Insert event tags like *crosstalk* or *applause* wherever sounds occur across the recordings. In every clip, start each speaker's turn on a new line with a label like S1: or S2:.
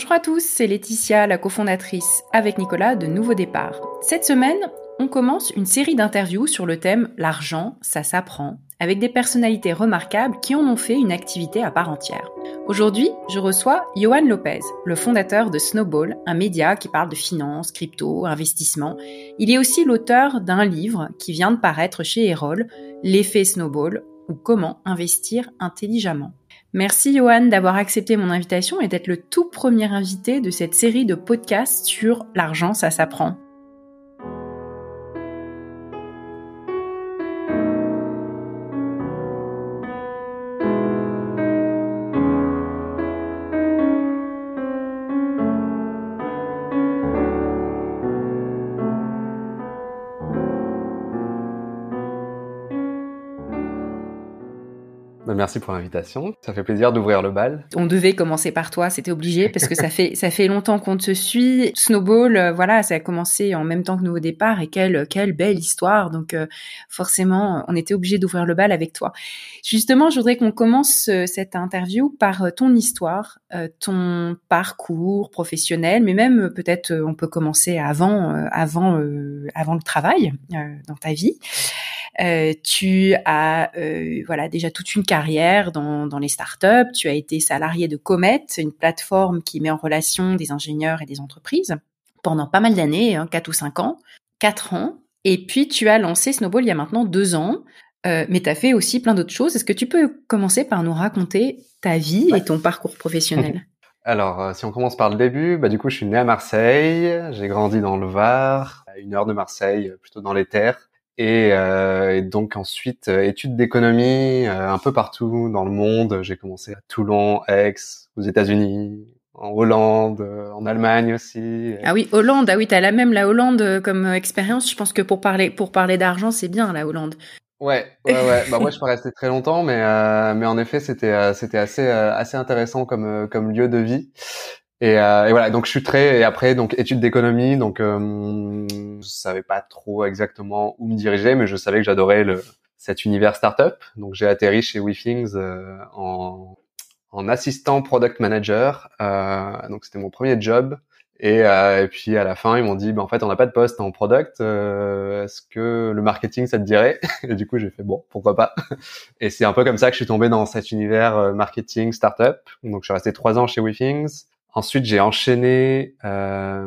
S1: Bonjour à tous, c'est Laetitia, la cofondatrice avec Nicolas de Nouveau Départ. Cette semaine, on commence une série d'interviews sur le thème L'argent, ça s'apprend, avec des personnalités remarquables qui en ont fait une activité à part entière. Aujourd'hui, je reçois Johan Lopez, le fondateur de Snowball, un média qui parle de finance, crypto, investissement. Il est aussi l'auteur d'un livre qui vient de paraître chez Erol, L'effet Snowball ou comment investir intelligemment. Merci Johan d'avoir accepté mon invitation et d'être le tout premier invité de cette série de podcasts sur l'argent, ça s'apprend.
S2: Merci pour l'invitation. Ça fait plaisir d'ouvrir le bal.
S1: On devait commencer par toi, c'était obligé parce que ça fait ça fait longtemps qu'on te suit. Snowball, euh, voilà, ça a commencé en même temps que nous au départ et quelle quelle belle histoire. Donc euh, forcément, on était obligé d'ouvrir le bal avec toi. Justement, je voudrais qu'on commence euh, cette interview par ton histoire, ton parcours professionnel, mais même peut-être on peut commencer avant avant avant le travail dans ta vie. Euh, tu as euh, voilà déjà toute une carrière dans, dans les startups. Tu as été salarié de Comet, une plateforme qui met en relation des ingénieurs et des entreprises pendant pas mal d'années, hein, 4 ou 5 ans, 4 ans. Et puis tu as lancé Snowball il y a maintenant 2 ans. Euh, mais tu as fait aussi plein d'autres choses. Est-ce que tu peux commencer par nous raconter ta vie et ton parcours professionnel? *laughs*
S2: Alors, si on commence par le début, bah, du coup, je suis né à Marseille. J'ai grandi dans le Var, à une heure de Marseille, plutôt dans les terres. Et, euh, et, donc ensuite, euh, études d'économie euh, un peu partout dans le monde. J'ai commencé à Toulon, Aix, aux États-Unis, en Hollande, euh, en Allemagne aussi.
S1: Ah oui, Hollande. Ah oui, t'as la même la Hollande comme expérience. Je pense que pour parler pour parler d'argent, c'est bien la Hollande.
S2: Ouais, ouais, ouais. bah moi, je suis pas resté très longtemps, mais mais en effet, c'était c'était assez assez intéressant comme comme lieu de vie. Et, euh, et, voilà, donc je suis très et après donc études d'économie, donc euh, je savais pas trop exactement où me diriger, mais je savais que j'adorais le cet univers startup. Donc j'ai atterri chez WeThings euh, en, en assistant product manager. Euh, donc c'était mon premier job. Et, euh, et, puis à la fin, ils m'ont dit, ben, en fait, on n'a pas de poste en product. Euh, est-ce que le marketing, ça te dirait? Et du coup, j'ai fait bon, pourquoi pas? Et c'est un peu comme ça que je suis tombé dans cet univers marketing startup. Donc, je suis resté trois ans chez WeThings. Ensuite, j'ai enchaîné, euh,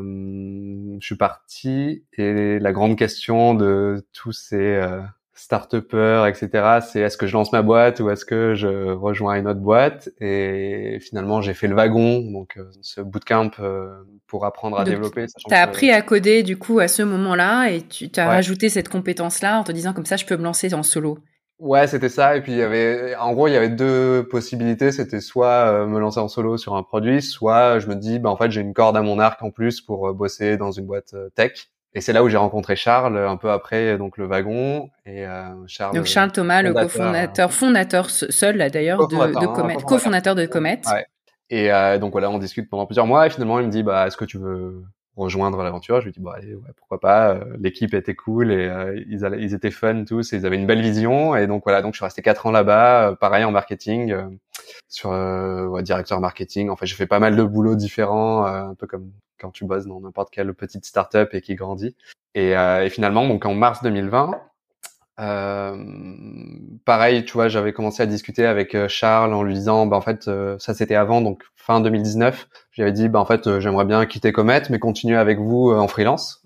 S2: je suis parti et la grande question de tous ces euh, start-upers, etc., c'est est-ce que je lance ma boîte ou est-ce que je rejoins une autre boîte? Et finalement, j'ai fait le wagon, donc euh, ce bootcamp euh, pour apprendre à développer.
S1: Tu as appris à coder du coup à ce moment-là et tu as rajouté cette compétence-là en te disant comme ça, je peux me lancer en solo.
S2: Ouais, c'était ça. Et puis il y avait, en gros, il y avait deux possibilités. C'était soit euh, me lancer en solo sur un produit, soit je me dis, bah en fait, j'ai une corde à mon arc en plus pour euh, bosser dans une boîte euh, tech. Et c'est là où j'ai rencontré Charles un peu après donc le wagon et
S1: Charles. Donc Charles Thomas, le cofondateur, fondateur seul là d'ailleurs de, de Comet, cofondateur de Comet.
S2: Ouais. Et donc voilà, on discute pendant plusieurs mois et finalement il me dit bah est-ce que tu veux rejoindre l'aventure. Je lui dis bon allez ouais, pourquoi pas. Euh, l'équipe était cool et euh, ils, allaient, ils étaient fun tous et ils avaient une belle vision et donc voilà donc je suis resté quatre ans là-bas, euh, pareil en marketing, sur ouais, directeur marketing. En fait j'ai fait pas mal de boulots différents, un peu comme quand tu bosses dans n'importe quelle petite startup et qui grandit. Et, et finalement donc en mars 2020 euh, pareil, tu vois, j'avais commencé à discuter avec euh, Charles en lui disant, bah en fait, euh, ça c'était avant, donc fin 2019. J'avais dit, bah en fait, j'aimerais bien quitter Comet, mais continuer avec vous en freelance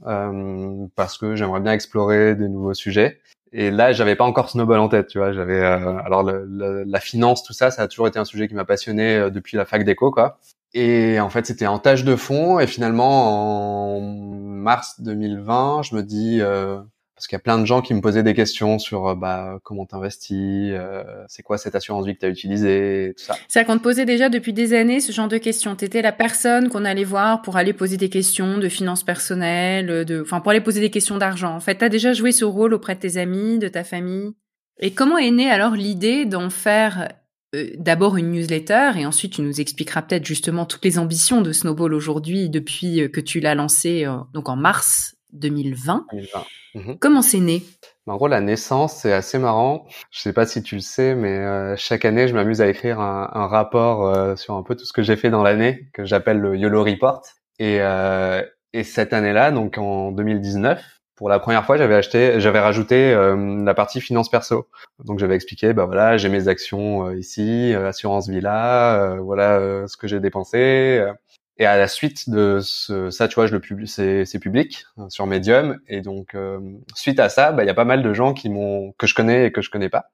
S2: parce que j'aimerais bien explorer des nouveaux sujets. Et là, j'avais pas encore Snowball en tête, tu vois. J'avais alors le, la finance, tout ça, ça a toujours été un sujet qui m'a passionné depuis la fac d'éco, quoi. Et en fait, c'était en tâche de fond. Et finalement, en mars 2020, je me dis, euh, parce qu'il y a plein de gens qui me posaient des questions sur euh, bah, comment t'investis, euh, c'est quoi cette assurance vie que tu as utilisée, tout ça.
S1: C'est qu'on te posait déjà depuis des années ce genre de questions. Tu étais la personne qu'on allait voir pour aller poser des questions de finances personnelles, de, enfin pour aller poser des questions d'argent. En fait, tu as déjà joué ce rôle auprès de tes amis, de ta famille. Et comment est née alors l'idée d'en faire euh, d'abord une newsletter et ensuite tu nous expliqueras peut-être justement toutes les ambitions de Snowball aujourd'hui depuis que tu l'as lancé donc en mars 2020.
S2: 2020. Mhm.
S1: Comment c'est né?
S2: En gros, la naissance, c'est assez marrant. Je sais pas si tu le sais, mais euh, chaque année, je m'amuse à écrire un, un rapport euh, sur un peu tout ce que j'ai fait dans l'année, que j'appelle le YOLO Report. Et, euh, et cette année-là, donc en 2019, pour la première fois, j'avais acheté, j'avais rajouté euh, la partie finance perso. Donc j'avais expliqué, bah voilà, j'ai mes actions euh, ici, euh, assurance villa, voilà ce que j'ai dépensé. Et à la suite de ce, ça, tu vois, je le publie, c'est, c'est public hein, sur Medium. Et donc suite à ça, bah il y a pas mal de gens qui m'ont que je connais et que je connais pas,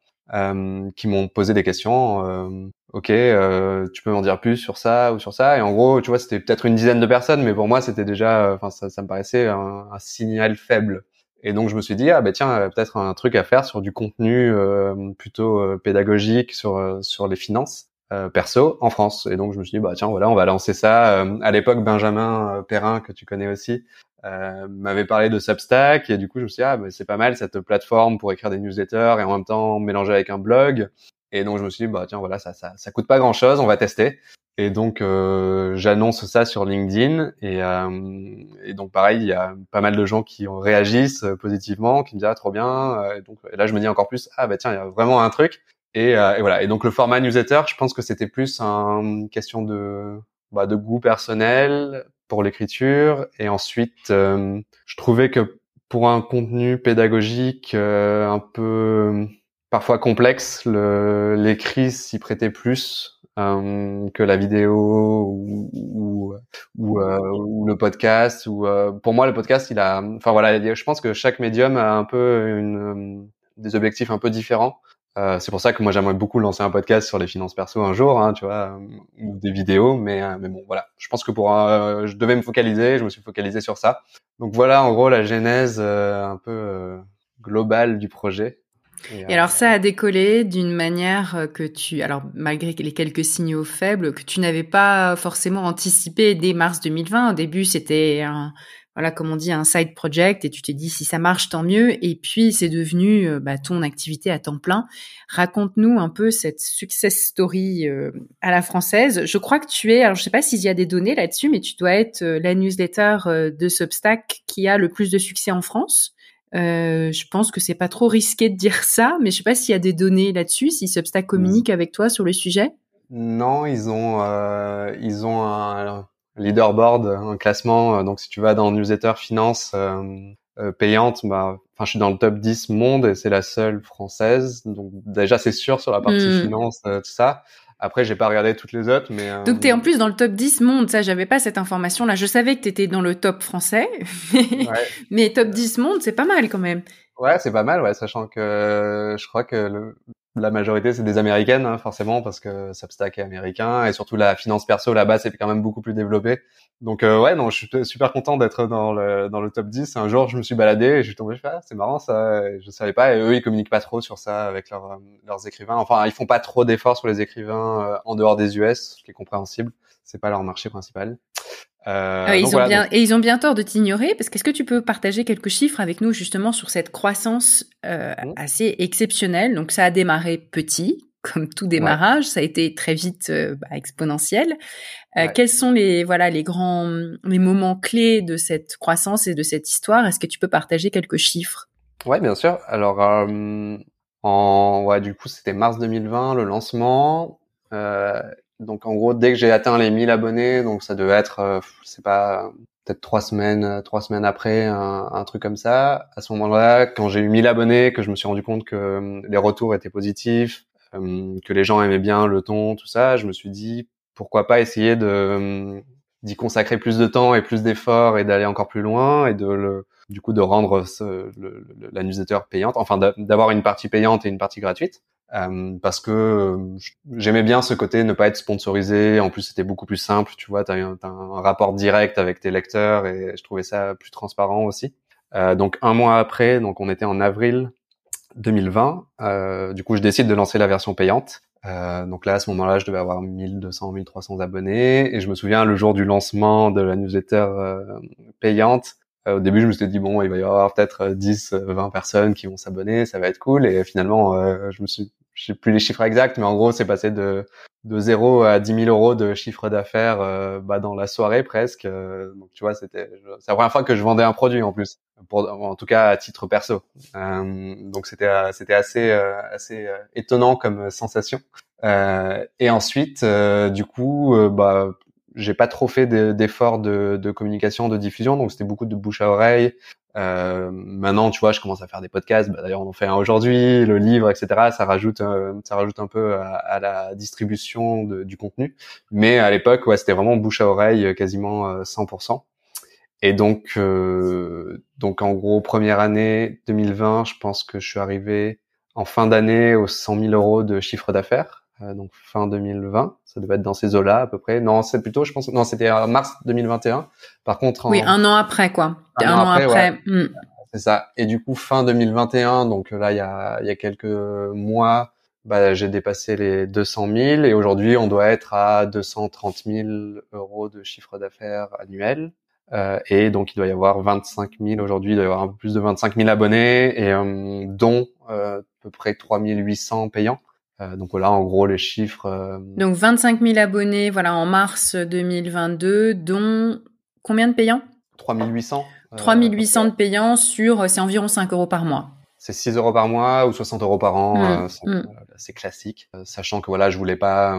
S2: qui m'ont posé des questions. ok, tu peux m'en dire plus sur ça ou sur ça Et en gros, tu vois, c'était peut-être une dizaine de personnes, mais pour moi, c'était déjà, enfin, ça, ça, me paraissait un, un, signal faible. Et donc, je me suis dit, ah ben tiens, peut-être un truc à faire sur du contenu euh, plutôt euh, pédagogique sur sur les finances euh, perso en France. Et donc, je me suis dit, bah tiens, voilà, on va lancer ça. à l'époque, Benjamin Perrin, que tu connais aussi, euh, m'avait parlé de Substack. Et du coup je me suis dit ah c'est pas mal cette plateforme pour écrire des newsletters et en même temps mélanger avec un blog. Et donc je me suis dit bah tiens voilà ça ça ça coûte pas grand chose on va tester. Et donc euh, j'annonce ça sur LinkedIn. Et, euh, et donc pareil il y a pas mal de gens qui réagissent positivement qui me disent ah trop bien. Et donc là je me dis encore plus ah bah tiens il y a vraiment un truc et, et voilà et donc le format newsletter je pense que c'était plus une question de bah, de goût personnel pour l'écriture. Et ensuite, euh, je trouvais que pour un contenu pédagogique euh, un peu parfois complexe, l'écrit s'y prêtait plus euh, que la vidéo ou, ou, ou, ou le podcast. Ou pour moi, le podcast, il a, enfin voilà, je pense que chaque médium a un peu une, des objectifs un peu différents. Euh, c'est pour ça que moi j'aimerais beaucoup lancer un podcast sur les finances perso un jour, hein, tu vois, euh, ou des vidéos, mais euh, mais bon voilà. Je pense que pour je devais me focaliser, je me suis focalisé sur ça. Donc voilà en gros la genèse un peu globale du projet.
S1: Et, alors ça a décollé d'une manière que tu, alors malgré les quelques signaux faibles, que tu n'avais pas forcément anticipé dès mars 2020. Au début c'était un voilà, comme on dit, un side project et tu t'es dit si ça marche, tant mieux. Et puis, c'est devenu euh, bah, ton activité à temps plein. Raconte-nous un peu cette success story euh, à la française. Je crois que tu es, alors je sais pas s'il y a des données là-dessus, mais tu dois être euh, la newsletter de Substack qui a le plus de succès en France. je pense que c'est pas trop risqué de dire ça, mais je sais pas s'il y a des données là-dessus, si Substack communique avec toi sur le sujet.
S2: Non, ils ont, ils ont un leaderboard, un classement. Euh, donc si tu vas dans newsletter finance euh, euh, payante, bah, enfin je suis dans le top 10 monde et c'est la seule française. Donc déjà c'est sûr sur la partie hmm. finance, tout ça. Après, j'ai pas regardé toutes les autres, mais.
S1: Donc, tu es en plus dans le top 10 monde. Ça, j'avais pas cette information-là. Je savais que tu étais dans le top français, *laughs* mais, top 10 monde, c'est pas mal quand même.
S2: Ouais, c'est pas mal, ouais, sachant que je crois que le, la majorité c'est des américaines hein, forcément parce que Substack est américain et surtout la finance perso là-bas c'est quand même beaucoup plus développé. Donc euh, ouais non je suis super content d'être dans le dans le top 10. Un jour je me suis baladé et je suis tombé ah, c'est marrant ça je savais pas et eux ils communiquent pas trop sur ça avec leurs leurs écrivains. Enfin ils font pas trop d'efforts sur les écrivains euh, en dehors des US ce qui est compréhensible. C'est pas leur marché principal.
S1: Euh, ah, ils ont bien et ils ont bien tort de t'ignorer parce qu'est-ce que tu peux partager quelques chiffres avec nous justement sur cette croissance euh, mmh. assez exceptionnelle? Donc ça a démarré petit, *laughs* comme tout démarrage, ça a été très vite euh, bah, exponentiel. Euh, quels sont les voilà les grands les moments clés de cette croissance et de cette histoire? Est-ce que tu peux partager quelques chiffres?
S2: Ouais, bien sûr. Alors euh, en ouais, du coup c'était mars 2020 le lancement. Euh, donc en gros, dès que j'ai atteint les 1000 abonnés, donc ça devait être, euh, c'est pas peut-être trois semaines, euh, trois semaines après, un, truc comme ça. À ce moment-là, quand j'ai eu 1000 abonnés, que je me suis rendu compte que euh, les retours étaient positifs, que les gens aimaient bien le ton, tout ça, je me suis dit pourquoi pas essayer de d'y consacrer plus de temps et plus d'efforts et d'aller encore plus loin et de le du coup de rendre ce, le, la newsletter payante, enfin d'avoir une partie payante et une partie gratuite. Euh, parce que euh, j'aimais bien ce côté ne pas être sponsorisé. En plus, c'était beaucoup plus simple. Tu vois, tu as, un rapport direct avec tes lecteurs et je trouvais ça plus transparent aussi. Euh, donc un mois après, donc on était en avril 2020. Euh, du coup, je décide de lancer la version payante. Euh, donc là, à ce moment-là, je devais avoir 1200, 1300 abonnés. Et je me souviens, le jour du lancement de la newsletter payante, au début, je me suis dit bon, il va y avoir peut-être 10, 20 personnes qui vont s'abonner, ça va être cool. Et finalement, je me suis je sais plus les chiffres exacts, mais en gros, c'est passé de de 0 à 10 000 euros de chiffre d'affaires euh, bah, dans la soirée presque. Euh, donc tu vois, c'était c'est la première fois que je vendais un produit en plus, pour, en tout cas à titre perso. Euh, donc c'était c'était assez assez étonnant comme sensation. et ensuite, du coup, bah j'ai pas trop fait d'efforts de, communication, de diffusion, donc c'était beaucoup de bouche à oreille. Euh, maintenant, tu vois, je commence à faire des podcasts. Bah, D'ailleurs, on en fait un aujourd'hui, le livre, etc. Ça rajoute, euh, ça rajoute un peu à, la distribution du contenu. Mais à l'époque, ouais, c'était vraiment bouche à oreille, euh, quasiment 100%. Euh, Et donc, donc en gros, première année 2020, je pense que je suis arrivé en fin d'année aux 100 000 euros de chiffre d'affaires. Euh, donc fin 2020. Ça devait être dans ces eaux-là à peu près. Non, c'est plutôt, je pense, non, c'était en mars 2021. Par contre,
S1: oui, un an après quoi. Un, an, après. Hmm.
S2: C'est ça. Et du coup, fin 2021, donc là, il y a, il y a quelques mois, bah, j'ai dépassé les 200 000 et aujourd'hui, on doit être à 230 000 euros de chiffre d'affaires annuel. Euh, et donc, il doit y avoir 25 000 aujourd'hui, il doit y avoir un peu plus de 25 000 abonnés et euh, dont euh, à peu près 3 800 payants. Euh, donc voilà, en gros, les chiffres. Euh,
S1: donc 25 000 abonnés, voilà, en mars 2022, dont combien de payants?
S2: 3800.
S1: 3800 de payants sur, c'est environ 5 euros par mois.
S2: C'est 6 euros par mois ou 60 euros par an, mmh. Mmh. c'est classique. sachant que voilà, je voulais pas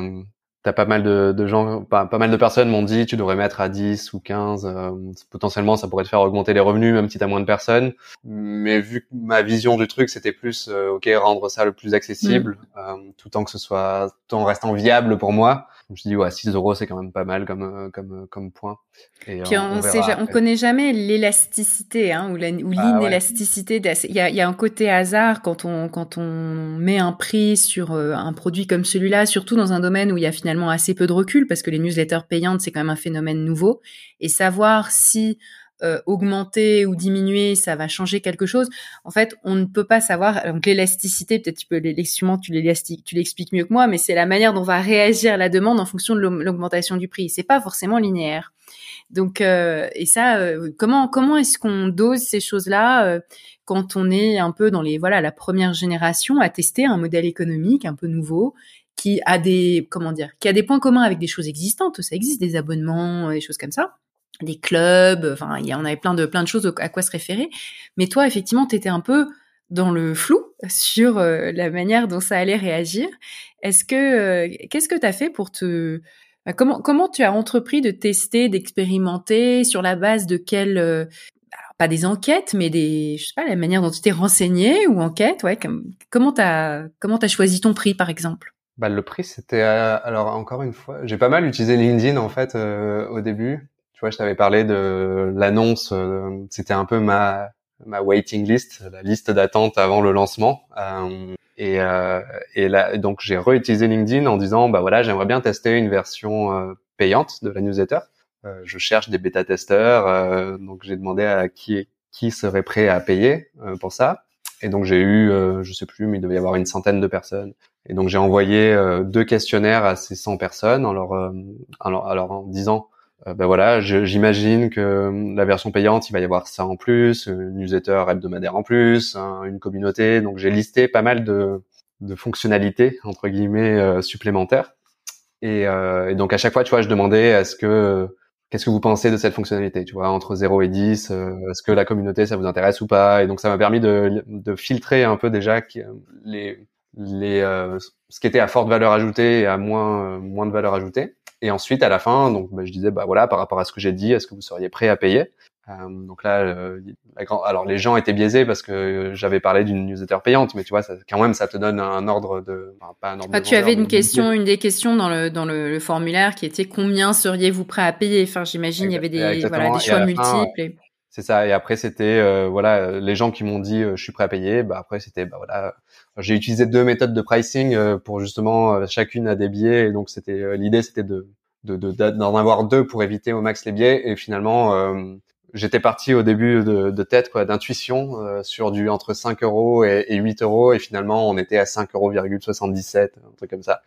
S2: t'as pas mal de, de gens, pas, pas, mal de personnes m'ont dit tu devrais mettre à 10 ou 15. Euh, potentiellement, ça pourrait te faire augmenter les revenus, même si t'as moins de personnes. Mais vu que ma vision du truc, c'était plus, euh, ok, rendre ça le plus accessible, mm. euh, tout en que ce soit, tout en restant viable pour moi. Je me suis dit ouais, 6 euros, c'est quand même pas mal comme comme comme point.
S1: Et, Puis on, on, on connaît jamais l'élasticité hein, ou ah l'inélasticité. Il y, a, y a un côté hasard quand on quand on met un prix sur un produit comme celui-là, surtout dans un domaine où il y a finalement assez peu de recul parce que les newsletters payantes, c'est quand même un phénomène nouveau. Et savoir si euh, augmenter ou diminuer, ça va changer quelque chose. En fait, on ne peut pas savoir. Donc l'élasticité, peut-être tu peux tu tu l'expliques mieux que moi, mais c'est la manière dont va réagir la demande en fonction de l'augmentation du prix. C'est pas forcément linéaire. Donc euh, et ça, euh, comment comment est-ce qu'on dose ces choses-là quand on est un peu dans les voilà la première génération à tester un modèle économique un peu nouveau qui a des comment dire, qui a des points communs avec des choses existantes. Ça existe des abonnements, des choses comme ça, des clubs. Enfin, il y en avait plein de plein de choses à quoi se référer. Mais toi, effectivement, tu étais un peu dans le flou sur euh, la manière dont ça allait réagir. Est-ce que euh, qu'est-ce que tu as fait pour te bah, comment comment tu as entrepris de tester, d'expérimenter sur la base de quelles euh, pas des enquêtes, mais des, je sais pas, la manière dont tu t'es renseigné ou enquête, ouais. comment t'as, comment t'as choisi ton prix, par exemple?
S2: Bah, le prix, c'était euh, alors encore une fois, j'ai pas mal utilisé LinkedIn en fait euh, au début. Vois, je t'avais parlé de l'annonce, euh, c'était un peu ma ma waiting list, la liste d'attente avant le lancement. et et là, donc j'ai réutilisé LinkedIn en disant bah voilà, j'aimerais bien tester une version payante de la newsletter. je cherche des bêta testeurs, donc j'ai demandé à qui qui serait prêt à payer pour ça. Et donc j'ai eu, je sais plus, mais il devait y avoir une centaine de personnes et donc j'ai envoyé euh, deux questionnaires à ces 100 personnes en leur, euh, alors, alors en disant euh, ben voilà, j'imagine que la version payante, il va y avoir ça en plus, une newsletter hebdomadaire en plus, une communauté. Donc j'ai listé pas mal de, de fonctionnalités entre guillemets supplémentaires. Et, et, donc à chaque fois, tu vois, je demandais est-ce que qu'est-ce que vous pensez de cette fonctionnalité, tu vois, entre 0 et 10, est-ce que la communauté ça vous intéresse ou pas? Et donc ça m'a permis de, de filtrer un peu déjà les les euh, ce qui était à forte valeur ajoutée et à moins euh, moins de valeur ajoutée. Et ensuite, à la fin, donc bah, je disais bah voilà, par rapport à ce que j'ai dit, est-ce que vous seriez prêt à payer? Euh, Donc là, la grand... alors les gens étaient biaisés parce que j'avais parlé d'une newsletter payante, mais tu vois, ça, quand même, ça te donne un ordre de, enfin,
S1: pas un ordre. Ah, tu avais une question, une des questions dans le dans le, formulaire qui était combien seriez-vous prêt à payer? Enfin, j'imagine il y avait des voilà des choix multiples.
S2: C'est ça. Et après, c'était euh, voilà, les gens qui m'ont dit euh, je suis prêt à payer. Bah après, c'était bah voilà, j'ai utilisé deux méthodes de pricing euh, pour justement chacune a des biais. Et donc c'était l'idée, c'était de d'en de, d'en avoir deux pour éviter au max les biais. Et finalement, j'étais parti au début de, de tête quoi, d'intuition sur du entre 5 euros et, et 8 euros. Et finalement, on était à 5 euros 77, un truc comme ça.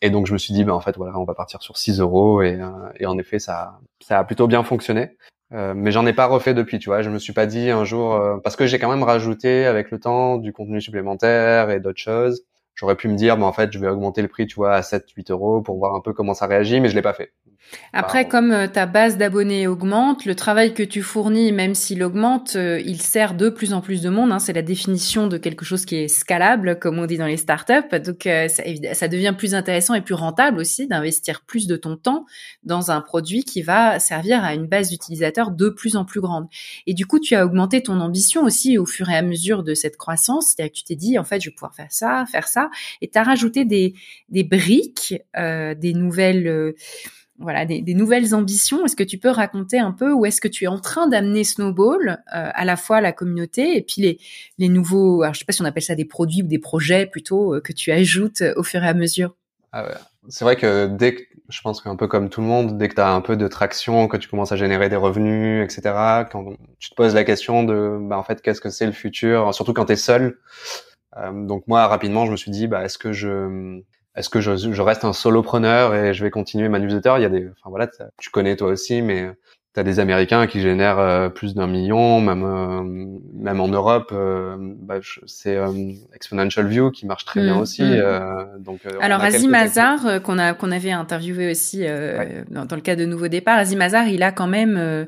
S2: Et donc je me suis dit, bah, en fait voilà, on va partir sur 6 euros et, et en effet ça ça a plutôt bien fonctionné. Euh, mais j'en ai pas refait depuis, tu vois. Je me suis pas dit un jour euh, parce que j'ai quand même rajouté avec le temps du contenu supplémentaire et d'autres choses. j'aurais pu me dire, mais en fait, je vais augmenter le prix, tu vois, à 7, 8 euros pour voir un peu comment ça réagit, mais je l'ai pas fait.
S1: Après, comme euh, ta base d'abonnés augmente, le travail que tu fournis, même s'il augmente, euh, il sert de plus en plus de monde. Hein. C'est la définition de quelque chose qui est scalable, comme on dit dans les startups. Donc, euh, ça, ça, devient plus intéressant et plus rentable aussi d'investir plus de ton temps dans un produit qui va servir à une base d'utilisateurs de plus en plus grande. Et du coup, tu as augmenté ton ambition aussi au fur et à mesure de cette croissance. C'est-à-dire que tu t'es dit, en fait, je vais pouvoir faire ça, faire ça, et tu as rajouté des, des briques, des nouvelles voilà des, des, nouvelles ambitions. Est-ce que tu peux raconter un peu où est-ce que tu es en train d'amener Snowball, euh, à la fois la communauté et puis les, les nouveaux, alors je sais pas si on appelle ça des produits ou des projets plutôt euh, que tu ajoutes au fur et à mesure?
S2: Ah ouais. C'est vrai que dès que, je pense qu'un peu comme tout le monde, dès que tu as un peu de traction, que tu commences à générer des revenus, etc., quand tu te poses la question de, bah, en fait, qu'est-ce que c'est le futur, surtout quand tu es seul. Euh, donc moi, rapidement, je me suis dit, bah, est-ce que je, est-ce que je, je, reste un solopreneur et je vais continuer ma newsletter? Il y a des, enfin voilà, tu connais toi aussi, mais tu as des Américains qui génèrent euh, plus d'un million, même euh, même en Europe, euh, bah, c'est Exponential View qui marche très bien mm, aussi. Mm. donc
S1: alors Azim Hazard qu'on a qu'on avait interviewé aussi dans, dans, le cas de Nouveau Départ, Azim Hazard, il a quand même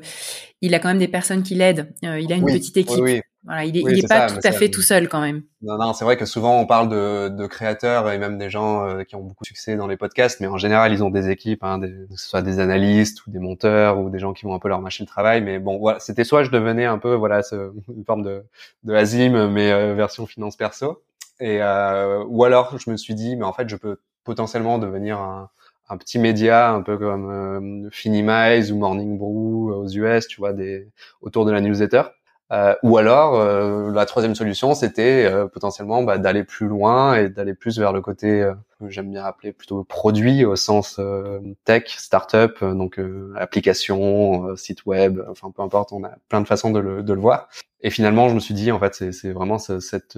S1: il a quand même des personnes qui l'aident. il a une petite équipe. Oui, voilà, il est, pas tout à fait tout seul quand même.
S2: Non, non, c'est vrai que souvent on parle de, de, créateurs et même des gens euh, qui ont beaucoup de succès dans les podcasts, mais en général ils ont des équipes, hein, des, que ce soit des analystes ou des monteurs ou des gens qui vont un peu leur machine de travail. Mais bon, voilà, c'était soit je devenais un peu voilà ce, *laughs* une forme de, de Azim, mais euh, version finance perso, et euh, ou alors je me suis dit, mais en fait je peux potentiellement devenir un, un petit média un peu comme euh, Finimize ou Morning Brew aux US, tu vois, des autour de la newsletter euh, ou alors, euh, la troisième solution, c'était euh, potentiellement bah, d'aller plus loin et d'aller plus vers le côté que j'aime bien appeler plutôt produit au sens tech, startup, donc application, site web, enfin peu importe, on a plein de façons de le, de le voir. Et finalement, je me suis dit, en fait, c'est vraiment cette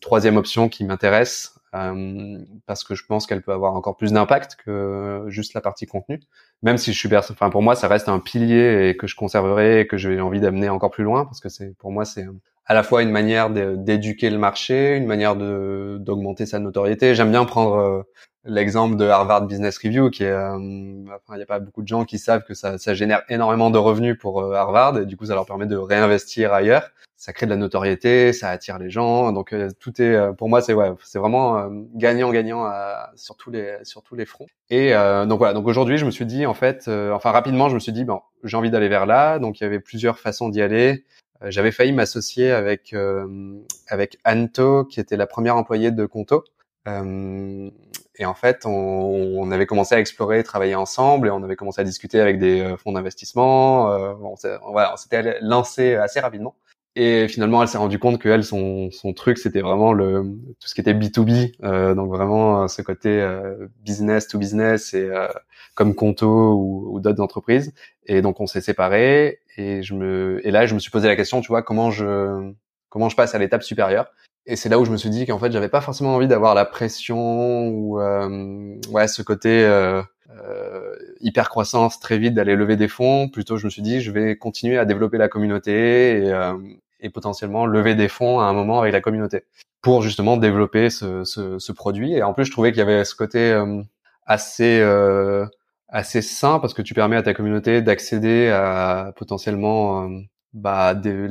S2: troisième option qui m'intéresse euh, parce que je pense qu'elle peut avoir encore plus d'impact que juste la partie contenu. Même si je suis, enfin pour moi, ça reste un pilier et que je conserverai et que j'ai envie d'amener encore plus loin, parce que c'est pour moi c'est à la fois une manière d'éduquer le marché, une manière de d'augmenter sa notoriété. J'aime bien prendre euh, l'exemple de Harvard Business Review, qui est, euh, enfin, il n'y a pas beaucoup de gens qui savent que ça, ça génère énormément de revenus pour Harvard, et du coup, ça leur permet de réinvestir ailleurs ça crée de la notoriété, ça attire les gens. Donc euh, tout est, euh, pour moi, c'est ouais, c'est vraiment gagnant-gagnant euh, sur tous les sur tous les fronts. Et donc voilà. Donc aujourd'hui, je me suis dit en fait, enfin rapidement, je me suis dit bon, j'ai envie d'aller vers là. Donc il y avait plusieurs façons d'y aller. J'avais failli m'associer avec avec Anto, qui était la première employée de Conto. et en fait, on, on, avait commencé à explorer, travailler ensemble, et on avait commencé à discuter avec des fonds d'investissement. Euh, on, voilà, on s'était lancé assez rapidement. Et finalement, elle s'est rendue compte que elle, son, son truc, c'était vraiment le tout ce qui était B2B, euh, donc vraiment euh, ce côté euh, business to business et euh, comme Conto ou, ou d'autres entreprises. Et donc on s'est séparés et je me et là je me suis posé la question, tu vois, comment je comment je passe à l'étape supérieure? Et c'est là où je me suis dit qu'en fait j'avais pas forcément envie d'avoir la pression ou ouais ce côté hyper croissance très vite d'aller lever des fonds. Plutôt, je me suis dit, je vais continuer à développer la communauté et, euh, et potentiellement lever des fonds à un moment avec la communauté pour justement développer ce, ce, ce produit. Et en plus, je trouvais qu'il y avait ce côté euh, assez euh, assez sain parce que tu permets à ta communauté d'accéder à potentiellement bah, des,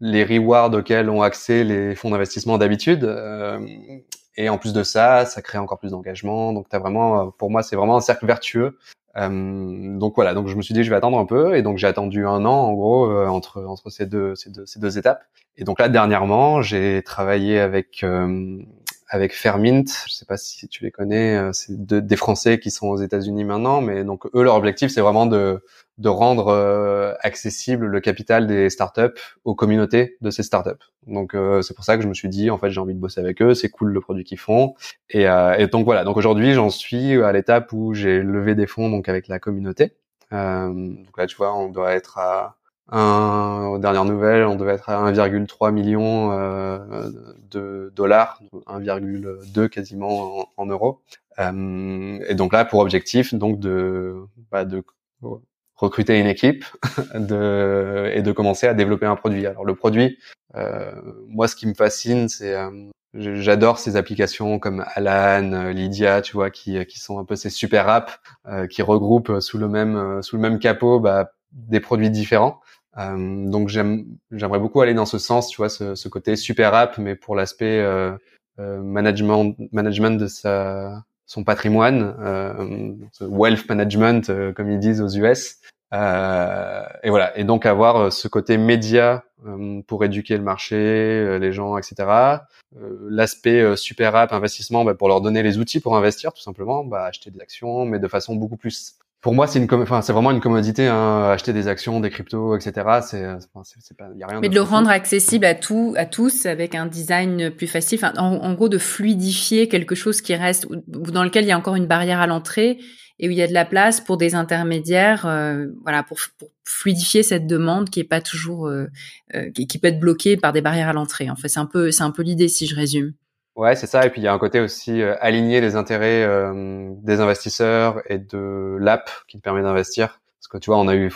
S2: les rewards auxquels ont accès les fonds d'investissement d'habitude. Et en plus de ça, ça crée encore plus d'engagement. Donc, as vraiment, pour moi, c'est vraiment un cercle vertueux euh, donc voilà, donc je me suis dit je vais attendre un peu et donc j'ai attendu un an en gros euh, entre entre ces deux, ces deux ces deux étapes. Et donc là dernièrement j'ai travaillé avec euh, avec Fermint, je sais pas si tu les connais, euh, c'est des Français qui sont aux États-Unis maintenant, mais donc eux leur objectif c'est vraiment de de rendre euh, accessible le capital des startups aux communautés de ces startups. Donc euh, c'est pour ça que je me suis dit en fait j'ai envie de bosser avec eux, c'est cool le produit qu'ils font. Et, et, donc voilà, donc aujourd'hui j'en suis à l'étape où j'ai levé des fonds donc avec la communauté. donc là tu vois on doit être à un, aux dernières nouvelles, on devait être à 1,3 million euh, de dollars, 1,2 quasiment en, euros. Euh, et donc là, pour objectif, donc de, bah, de recruter une équipe *laughs* de, et de commencer à développer un produit. Alors le produit, euh, moi, ce qui me fascine, c'est euh, j'adore ces applications comme Alan, Lydia, tu vois, qui qui sont un peu ces super apps qui regroupent sous le même sous le même capot bah, des produits différents. Euh, donc j'aimerais beaucoup aller dans ce sens, tu vois, ce, ce côté super app, mais pour l'aspect euh, euh, management, management de sa, son patrimoine, euh, wealth management, euh, comme ils disent aux US. Euh, et voilà. Et donc avoir ce côté média pour éduquer le marché, les gens, etc. L'aspect super app, investissement, bah, pour leur donner les outils pour investir, tout simplement, bah, acheter des actions, mais de façon beaucoup plus pour moi, c'est une, enfin, c'est vraiment une commodité. Hein, acheter des actions, des cryptos, etc. C'est, c'est, pas, y a rien.
S1: Mais de le rendre accessible à tout, à tous, avec un design plus facile. Enfin, en, gros, de fluidifier quelque chose qui reste, dans lequel il y a encore une barrière à l'entrée et où il y a de la place pour des intermédiaires, euh, voilà, pour, pour, fluidifier cette demande qui est pas toujours, euh, euh, qui, qui, peut être bloquée par des barrières à l'entrée. En fait, c'est un peu, c'est un peu l'idée si je résume.
S2: Ouais, c'est ça. Et puis il y a un côté aussi euh, aligner les intérêts euh, des investisseurs et de l'app qui te permet d'investir. Parce que tu vois, on a eu,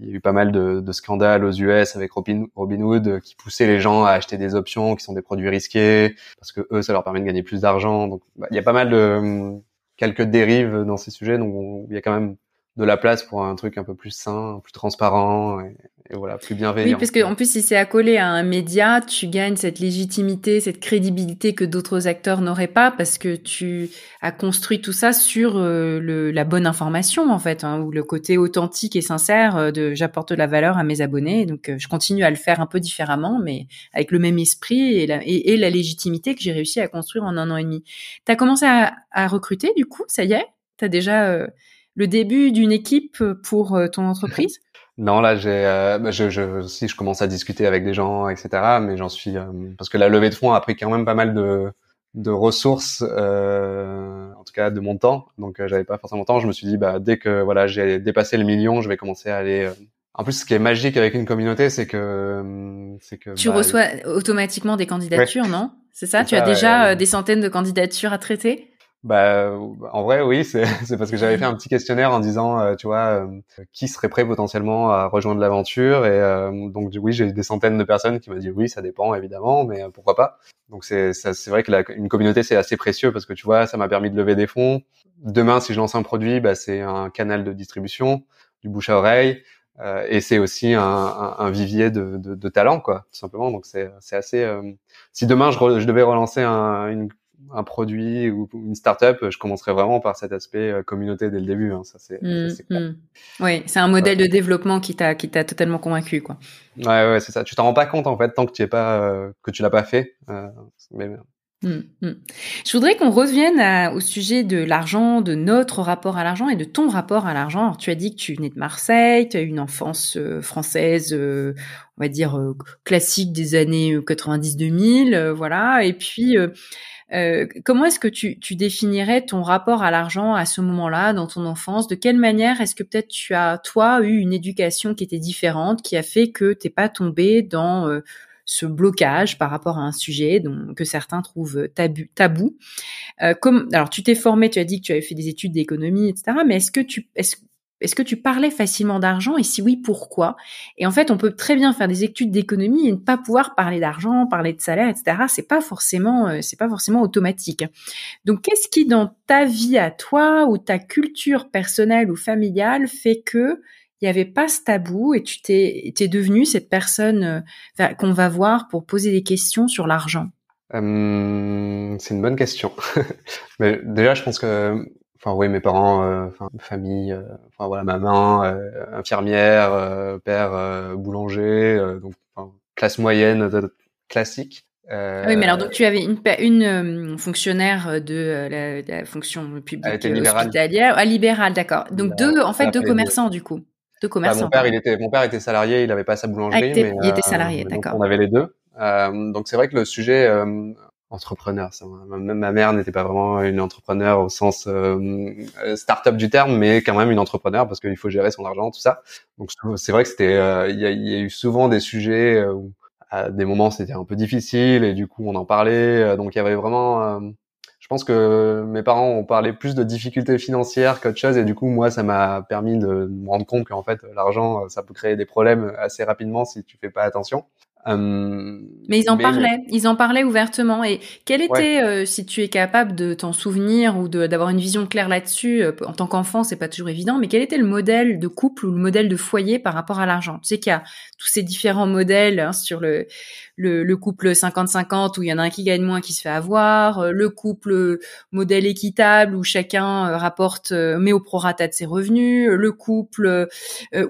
S2: il y a eu pas mal de, de scandales aux US avec Robin, Robinhood euh, qui poussaient les gens à acheter des options qui sont des produits risqués parce que eux, ça leur permet de gagner plus d'argent. Donc bah, il y a pas mal de quelques dérives dans ces sujets. Donc il y a quand même de la place pour un truc un peu plus sain, plus transparent et voilà, plus bienveillant.
S1: Oui, parce que en plus, si c'est accolé à un média, tu gagnes cette légitimité, cette crédibilité que d'autres acteurs n'auraient pas, parce que tu as construit tout ça sur euh, le, la bonne information, en fait, hein, ou le côté authentique et sincère euh, de j'apporte de la valeur à mes abonnés. Donc, euh, je continue à le faire un peu différemment, mais avec le même esprit et la, et, et la légitimité que j'ai réussi à construire en un an et demi. Tu as commencé à, à, recruter, du coup, ça y est? Tu as déjà le début d'une équipe pour ton entreprise?
S2: Non, là, j'ai, euh, bah, je, je, si je commence à discuter avec des gens, etc. Mais j'en suis euh, parce que la levée de fonds a pris quand même pas mal de, de ressources, euh, en tout cas de mon temps. Donc, euh, j'avais pas forcément le temps. Je me suis dit, bah, dès que voilà, j'ai dépassé le million, je vais commencer à aller. En plus, ce qui est magique avec une communauté, c'est que c'est que
S1: tu bah, reçois automatiquement des candidatures, non? C'est ça? Tu as déjà des centaines de candidatures à traiter?
S2: Bah, en vrai, oui, *laughs* c'est parce que j'avais fait un petit questionnaire en disant, euh, tu vois, euh, qui serait prêt potentiellement à rejoindre l'aventure. Et euh, donc, oui, j'ai des centaines de personnes qui m'ont dit oui, ça dépend évidemment, mais pourquoi pas. Donc, c'est vrai que la, une communauté c'est assez précieux parce que tu vois, ça m'a permis de lever des fonds. Demain, si je lance un produit, bah, c'est un canal de distribution, du bouche à oreille. et c'est aussi un, un, vivier de, de, de, talent, quoi, tout simplement. Donc c'est assez. si demain je, je devais relancer un, une un produit ou une startup, je commencerai vraiment par cet aspect euh, communauté dès le début. Hein, ça c'est.
S1: Mmh, mmh. Oui, c'est un modèle de développement qui t'a qui t'a totalement convaincu, quoi.
S2: Ouais, ouais, c'est ça. Tu t'en rends pas compte en fait tant que tu es pas euh, que tu l'as pas fait. Euh, mais...
S1: Mmh, Je voudrais qu'on revienne au sujet de l'argent, de notre rapport à l'argent et de ton rapport à l'argent. tu as dit que tu venais de Marseille, tu as eu une enfance française, on va dire classique des années 90-2000, voilà. Et puis euh, comment est-ce que tu, tu, définirais ton rapport à l'argent à ce moment-là, dans ton enfance? De quelle manière est-ce que peut-être tu as, toi, eu une éducation qui était différente, qui a fait que t'es pas tombé dans euh, ce blocage par rapport à un sujet dont, que certains trouvent tabou, tabou. Euh, comme, alors, tu t'es formé, tu as dit que tu avais fait des études d'économie, etc. Mais est-ce que tu, est-ce, est-ce que tu parlais facilement d'argent? Et si oui, pourquoi? Et en fait, on peut très bien faire des études d'économie et ne pas pouvoir parler d'argent, parler de salaire, etc. C'est pas forcément, euh, c'est pas forcément automatique. Donc, qu'est-ce qui dans ta vie à toi ou ta culture personnelle ou familiale fait que il n'y avait pas ce tabou et tu t'es, t'es devenu cette personne euh, qu'on va voir pour poser des questions sur l'argent
S2: euh, C'est une bonne question. *laughs* Mais déjà, je pense que enfin oui mes parents euh, famille euh, enfin voilà maman euh, infirmière père boulanger donc classe moyenne classique
S1: oui, mais alors donc tu avais une, une fonctionnaire de la, la fonction publique hospitalière, ah, libérale, d'accord. Donc deux, en fait, deux commerçants du coup, deux commerçants.
S2: Bah, mon père, il était, mon père était salarié, il avait pas sa boulangerie, ah,
S1: mais il était salarié, d'accord.
S2: On avait les deux. donc c'est vrai que le sujet, entrepreneur. Ça. Même ma mère n'était pas vraiment une entrepreneur au sens euh, start-up du terme, mais quand même une entrepreneur parce qu'il faut gérer son argent, tout ça. Donc c'est vrai que c'était, euh, il y, a, y, a eu souvent des sujets euh, où à des moments c'était un peu difficile et du coup on en parlait. Euh, donc il y avait vraiment, je pense que mes parents ont parlé plus de difficultés financières qu'autre chose et du coup moi ça m'a permis de me rendre compte qu'en fait l'argent ça peut créer des problèmes assez rapidement si tu fais pas attention.
S1: mais ils en parlaient, ils en parlaient ouvertement. Et quel était, si tu es capable de t'en souvenir ou d'avoir une vision claire là-dessus, en tant qu'enfant, c'est pas toujours évident, mais quel était le modèle de couple ou le modèle de foyer par rapport à l'argent? Tu sais qu'il y a tous ces différents modèles hein, sur le le, le couple 50-50 où il y en a un qui gagne moins qui se fait avoir, euh, le couple modèle équitable où chacun euh, rapporte euh, mais au prorata de ses revenus, le couple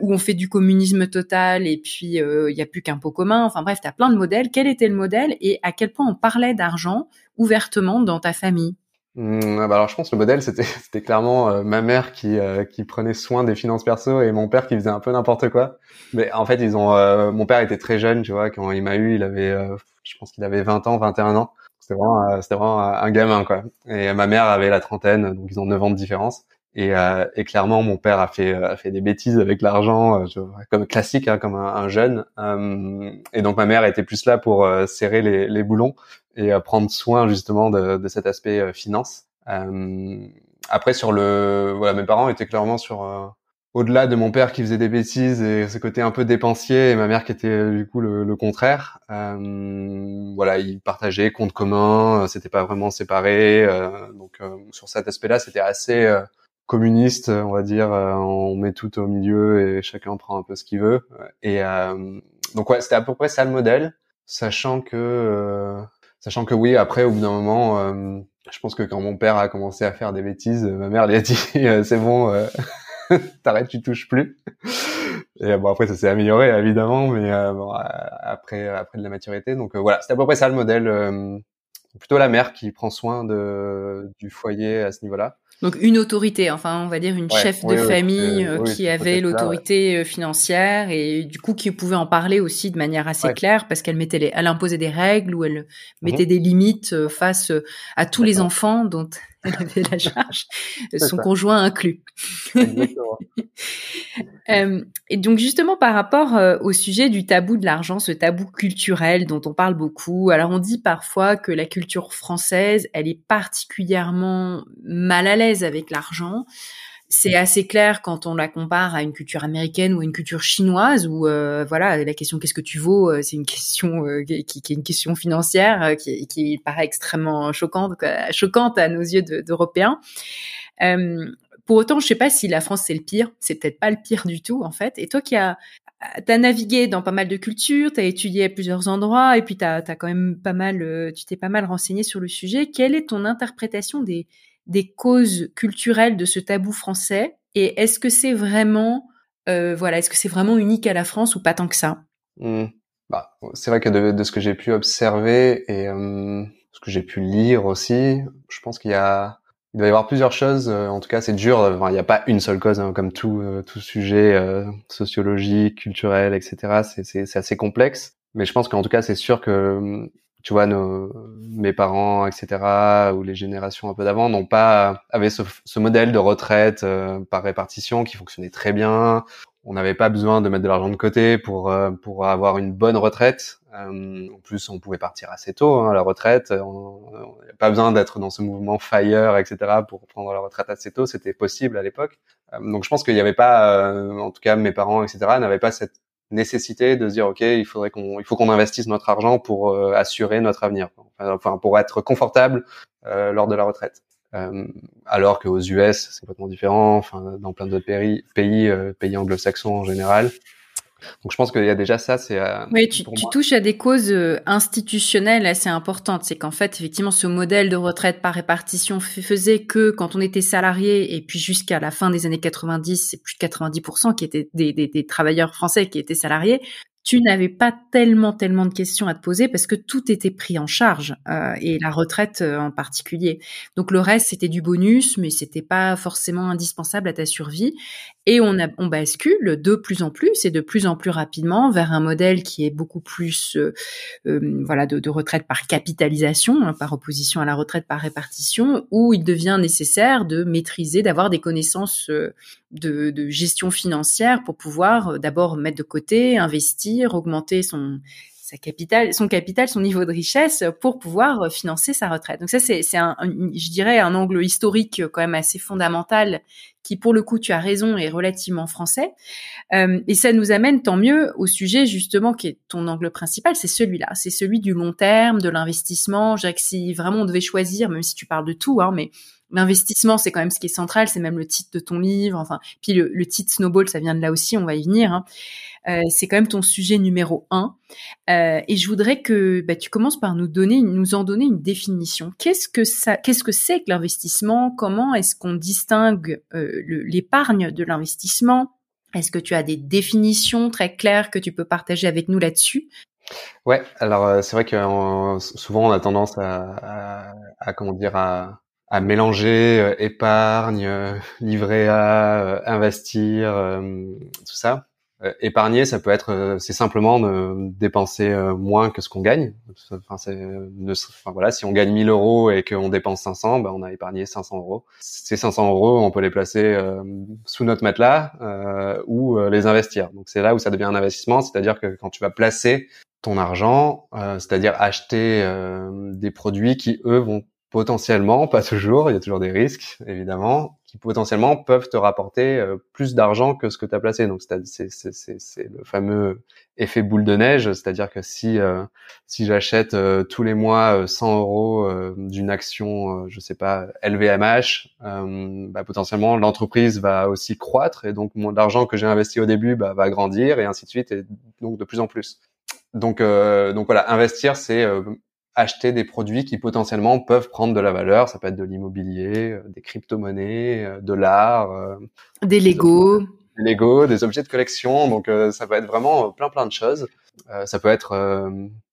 S1: où on fait du communisme total et puis il n'y a plus qu'un pot commun. Enfin bref, tu as plein de modèles. Quel était le modèle et à quel point on parlait d'argent ouvertement dans ta famille?
S2: Mmh, ah bah alors je pense que le modèle c'était *laughs* c'était clairement euh, ma mère qui euh, qui prenait soin des finances perso et mon père qui faisait un peu n'importe quoi. Mais en fait ils ont euh, mon père était très jeune tu vois quand il m'a eu il avait je pense qu'il avait 20 ans 21 ans. C'était vraiment c'était vraiment un gamin quoi. Et ma mère avait la trentaine donc ils ont 9 ans de différence. Et, et clairement mon père a fait a fait des bêtises avec l'argent comme classique hein, comme un, un jeune. et donc ma mère était plus là pour serrer les, les boulons et à prendre soin justement de, de cet aspect euh, finance. Euh, après sur le, voilà, mes parents étaient clairement sur euh, au-delà de mon père qui faisait des bêtises et ce côté un peu dépensier et ma mère qui était du coup le, le contraire. Euh, voilà, ils partageaient compte commun, c'était pas vraiment séparé. Euh, donc sur cet aspect-là, c'était assez communiste, on va dire. on met tout au milieu et chacun prend un peu ce qu'il veut. Et donc ouais, c'était à peu près ça le modèle, sachant que Sachant que oui, après, au bout d'un moment, euh, je pense que quand mon père a commencé à faire des bêtises, ma mère lui a dit *laughs* euh, c'est bon, euh, *laughs* t'arrêtes, tu touches plus. Et bon après ça s'est amélioré évidemment, mais bon, après après de la maturité. Donc voilà, c'était à peu près ça le modèle. plutôt la mère qui prend soin de du foyer à ce niveau-là.
S1: Donc une autorité, enfin on va dire une chef de famille euh, qui avait l'autorité euh, financière et du coup qui pouvait en parler aussi de manière assez claire parce qu'elle mettait les, elle imposait des règles ou elle mhm. mettait des limites euh, face à tous les enfants dont *laughs* avait la charge, son conjoint inclus. *laughs* euh, et donc justement par rapport euh, au sujet du tabou de l'argent, ce tabou culturel dont on parle beaucoup. Alors on dit parfois que la culture française, elle est particulièrement mal à l'aise avec l'argent c'est assez clair quand on la compare à une culture américaine ou une culture chinoise où euh, voilà la question qu'est-ce que tu vaux euh, c'est une question qui, qui, est une question financière qui, paraît extrêmement choquante choquante à nos yeux d'Européens pour autant, je sais pas si la France c'est le pire. C'est peut-être pas le pire du tout en fait. Et toi qui as t'as navigué dans pas mal de cultures, t'as étudié à plusieurs endroits et puis t'as as quand même pas mal, euh, tu t'es pas mal renseigné sur le sujet. Quelle est ton interprétation des des causes culturelles de ce tabou français et est-ce que c'est vraiment euh, voilà, est-ce que c'est vraiment unique à la France ou pas tant que ça?
S2: Mmh. bah, c'est vrai que de, ce que j'ai pu observer et euh, ce que j'ai pu lire aussi, je pense qu'il y a il doit y avoir plusieurs choses. Euh, en tout cas, c'est dur. il n'y a pas une seule cause, hein, comme tout euh, tout sujet sociologique, culturel, etc. C'est assez complexe. Mais je pense qu'en tout cas, c'est sûr que tu vois, nos, mes parents, etc., ou les générations un peu d'avant n'ont pas avaient ce, ce, modèle de retraite par répartition qui fonctionnait très bien on n'avait pas besoin de mettre de l'argent de côté pour euh, pour avoir une bonne retraite. Euh, en plus, on pouvait partir assez tôt hein, à la retraite. On n'avait pas besoin d'être dans ce mouvement fire, etc. pour prendre la retraite assez tôt. C'était possible à l'époque. Euh, donc, je pense qu'il n'y avait pas, en tout cas, mes parents, etc. n'avaient pas cette nécessité de se dire ok, il faudrait qu'on, il faut qu'on investisse notre argent pour assurer notre avenir, enfin pour être confortable lors de la retraite. Euh, alors qu'aux US, c'est complètement différent. Enfin, dans plein d'autres pays, pays, euh, pays anglo-saxons en général. Donc je pense qu'il y a déjà ça, c'est. Euh,
S1: oui, tu, tu touches à des causes institutionnelles assez importantes. C'est qu'en fait, effectivement, ce modèle de retraite par répartition faisait que quand on était salarié et puis jusqu'à la fin des années 90, c'est plus de 90% qui étaient des, des, des, travailleurs français qui étaient salariés tu n'avais pas tellement tellement de questions à te poser parce que tout était pris en charge euh, et la retraite euh, en particulier. Donc le reste c'était du bonus, mais c'était pas forcément indispensable à ta survie. Et on, bascule de plus en plus et de plus en plus rapidement vers un modèle qui est beaucoup plus euh, euh voilà de, retraite par capitalisation, hein, par opposition à la retraite par répartition, où il devient nécessaire de maîtriser, d'avoir des connaissances de, de, gestion financière pour pouvoir d'abord mettre de côté, investir augmenter son sa capital, son capital, son niveau de richesse pour pouvoir financer sa retraite. Donc ça, c'est, c'est un, je dirais, un angle historique quand même assez fondamental qui, pour le coup, tu as raison, est relativement français. Euh, et ça nous amène tant mieux au sujet justement qui est ton angle principal, c'est celui-là, c'est celui du long terme, de l'investissement. Je dirais que si vraiment on devait choisir, même si tu parles de tout, hein, mais l'investissement, c'est quand même ce qui est central, c'est même le titre de ton livre. Enfin, puis le, le, titre Snowball, ça vient de là aussi, on va y venir. Hein. Euh, c'est quand même ton sujet numéro un. Euh, et je voudrais que bah, tu commences par nous donner, nous en donner une définition. Qu'est-ce que ça, qu'est-ce que c'est que l'investissement? Comment est-ce qu'on distingue euh, l'épargne de l'investissement? Est-ce que tu as des définitions très claires que tu peux partager avec nous là-dessus?
S2: Ouais, alors c'est vrai que souvent on a tendance à, à, comment dire à mélanger épargne, euh, livret A, investir, tout ça. Épargner, ça peut être, c'est simplement de dépenser moins que ce qu'on gagne. Enfin, c'est, enfin, voilà, si on gagne 1000 euros et qu'on dépense 500, ben, on a épargné 500 euros. Ces 500 euros, on peut les placer sous notre matelas ou les investir. Donc c'est là où ça devient un investissement, c'est-à-dire que quand tu vas placer ton argent, c'est-à-dire acheter des produits qui eux vont potentiellement, pas toujours, il y a toujours des risques, évidemment, qui potentiellement peuvent te rapporter euh, plus d'argent que ce que tu as placé. Donc c'est le fameux effet boule de neige, c'est-à-dire que si euh, si j'achète euh, tous les mois 100 euros d'une action, je sais pas, LVMH, bah, potentiellement l'entreprise va aussi croître et donc mon l'argent que j'ai investi au début bah, va grandir et ainsi de suite et donc de plus en plus. Donc donc voilà, investir c'est acheter des produits qui potentiellement peuvent prendre de la valeur. Ça peut être de l'immobilier, euh, des crypto-monnaies, euh, de l'art, euh,
S1: des Lego,
S2: des Lego, des objets de collection. Donc ça peut être vraiment plein plein de choses. ça peut être,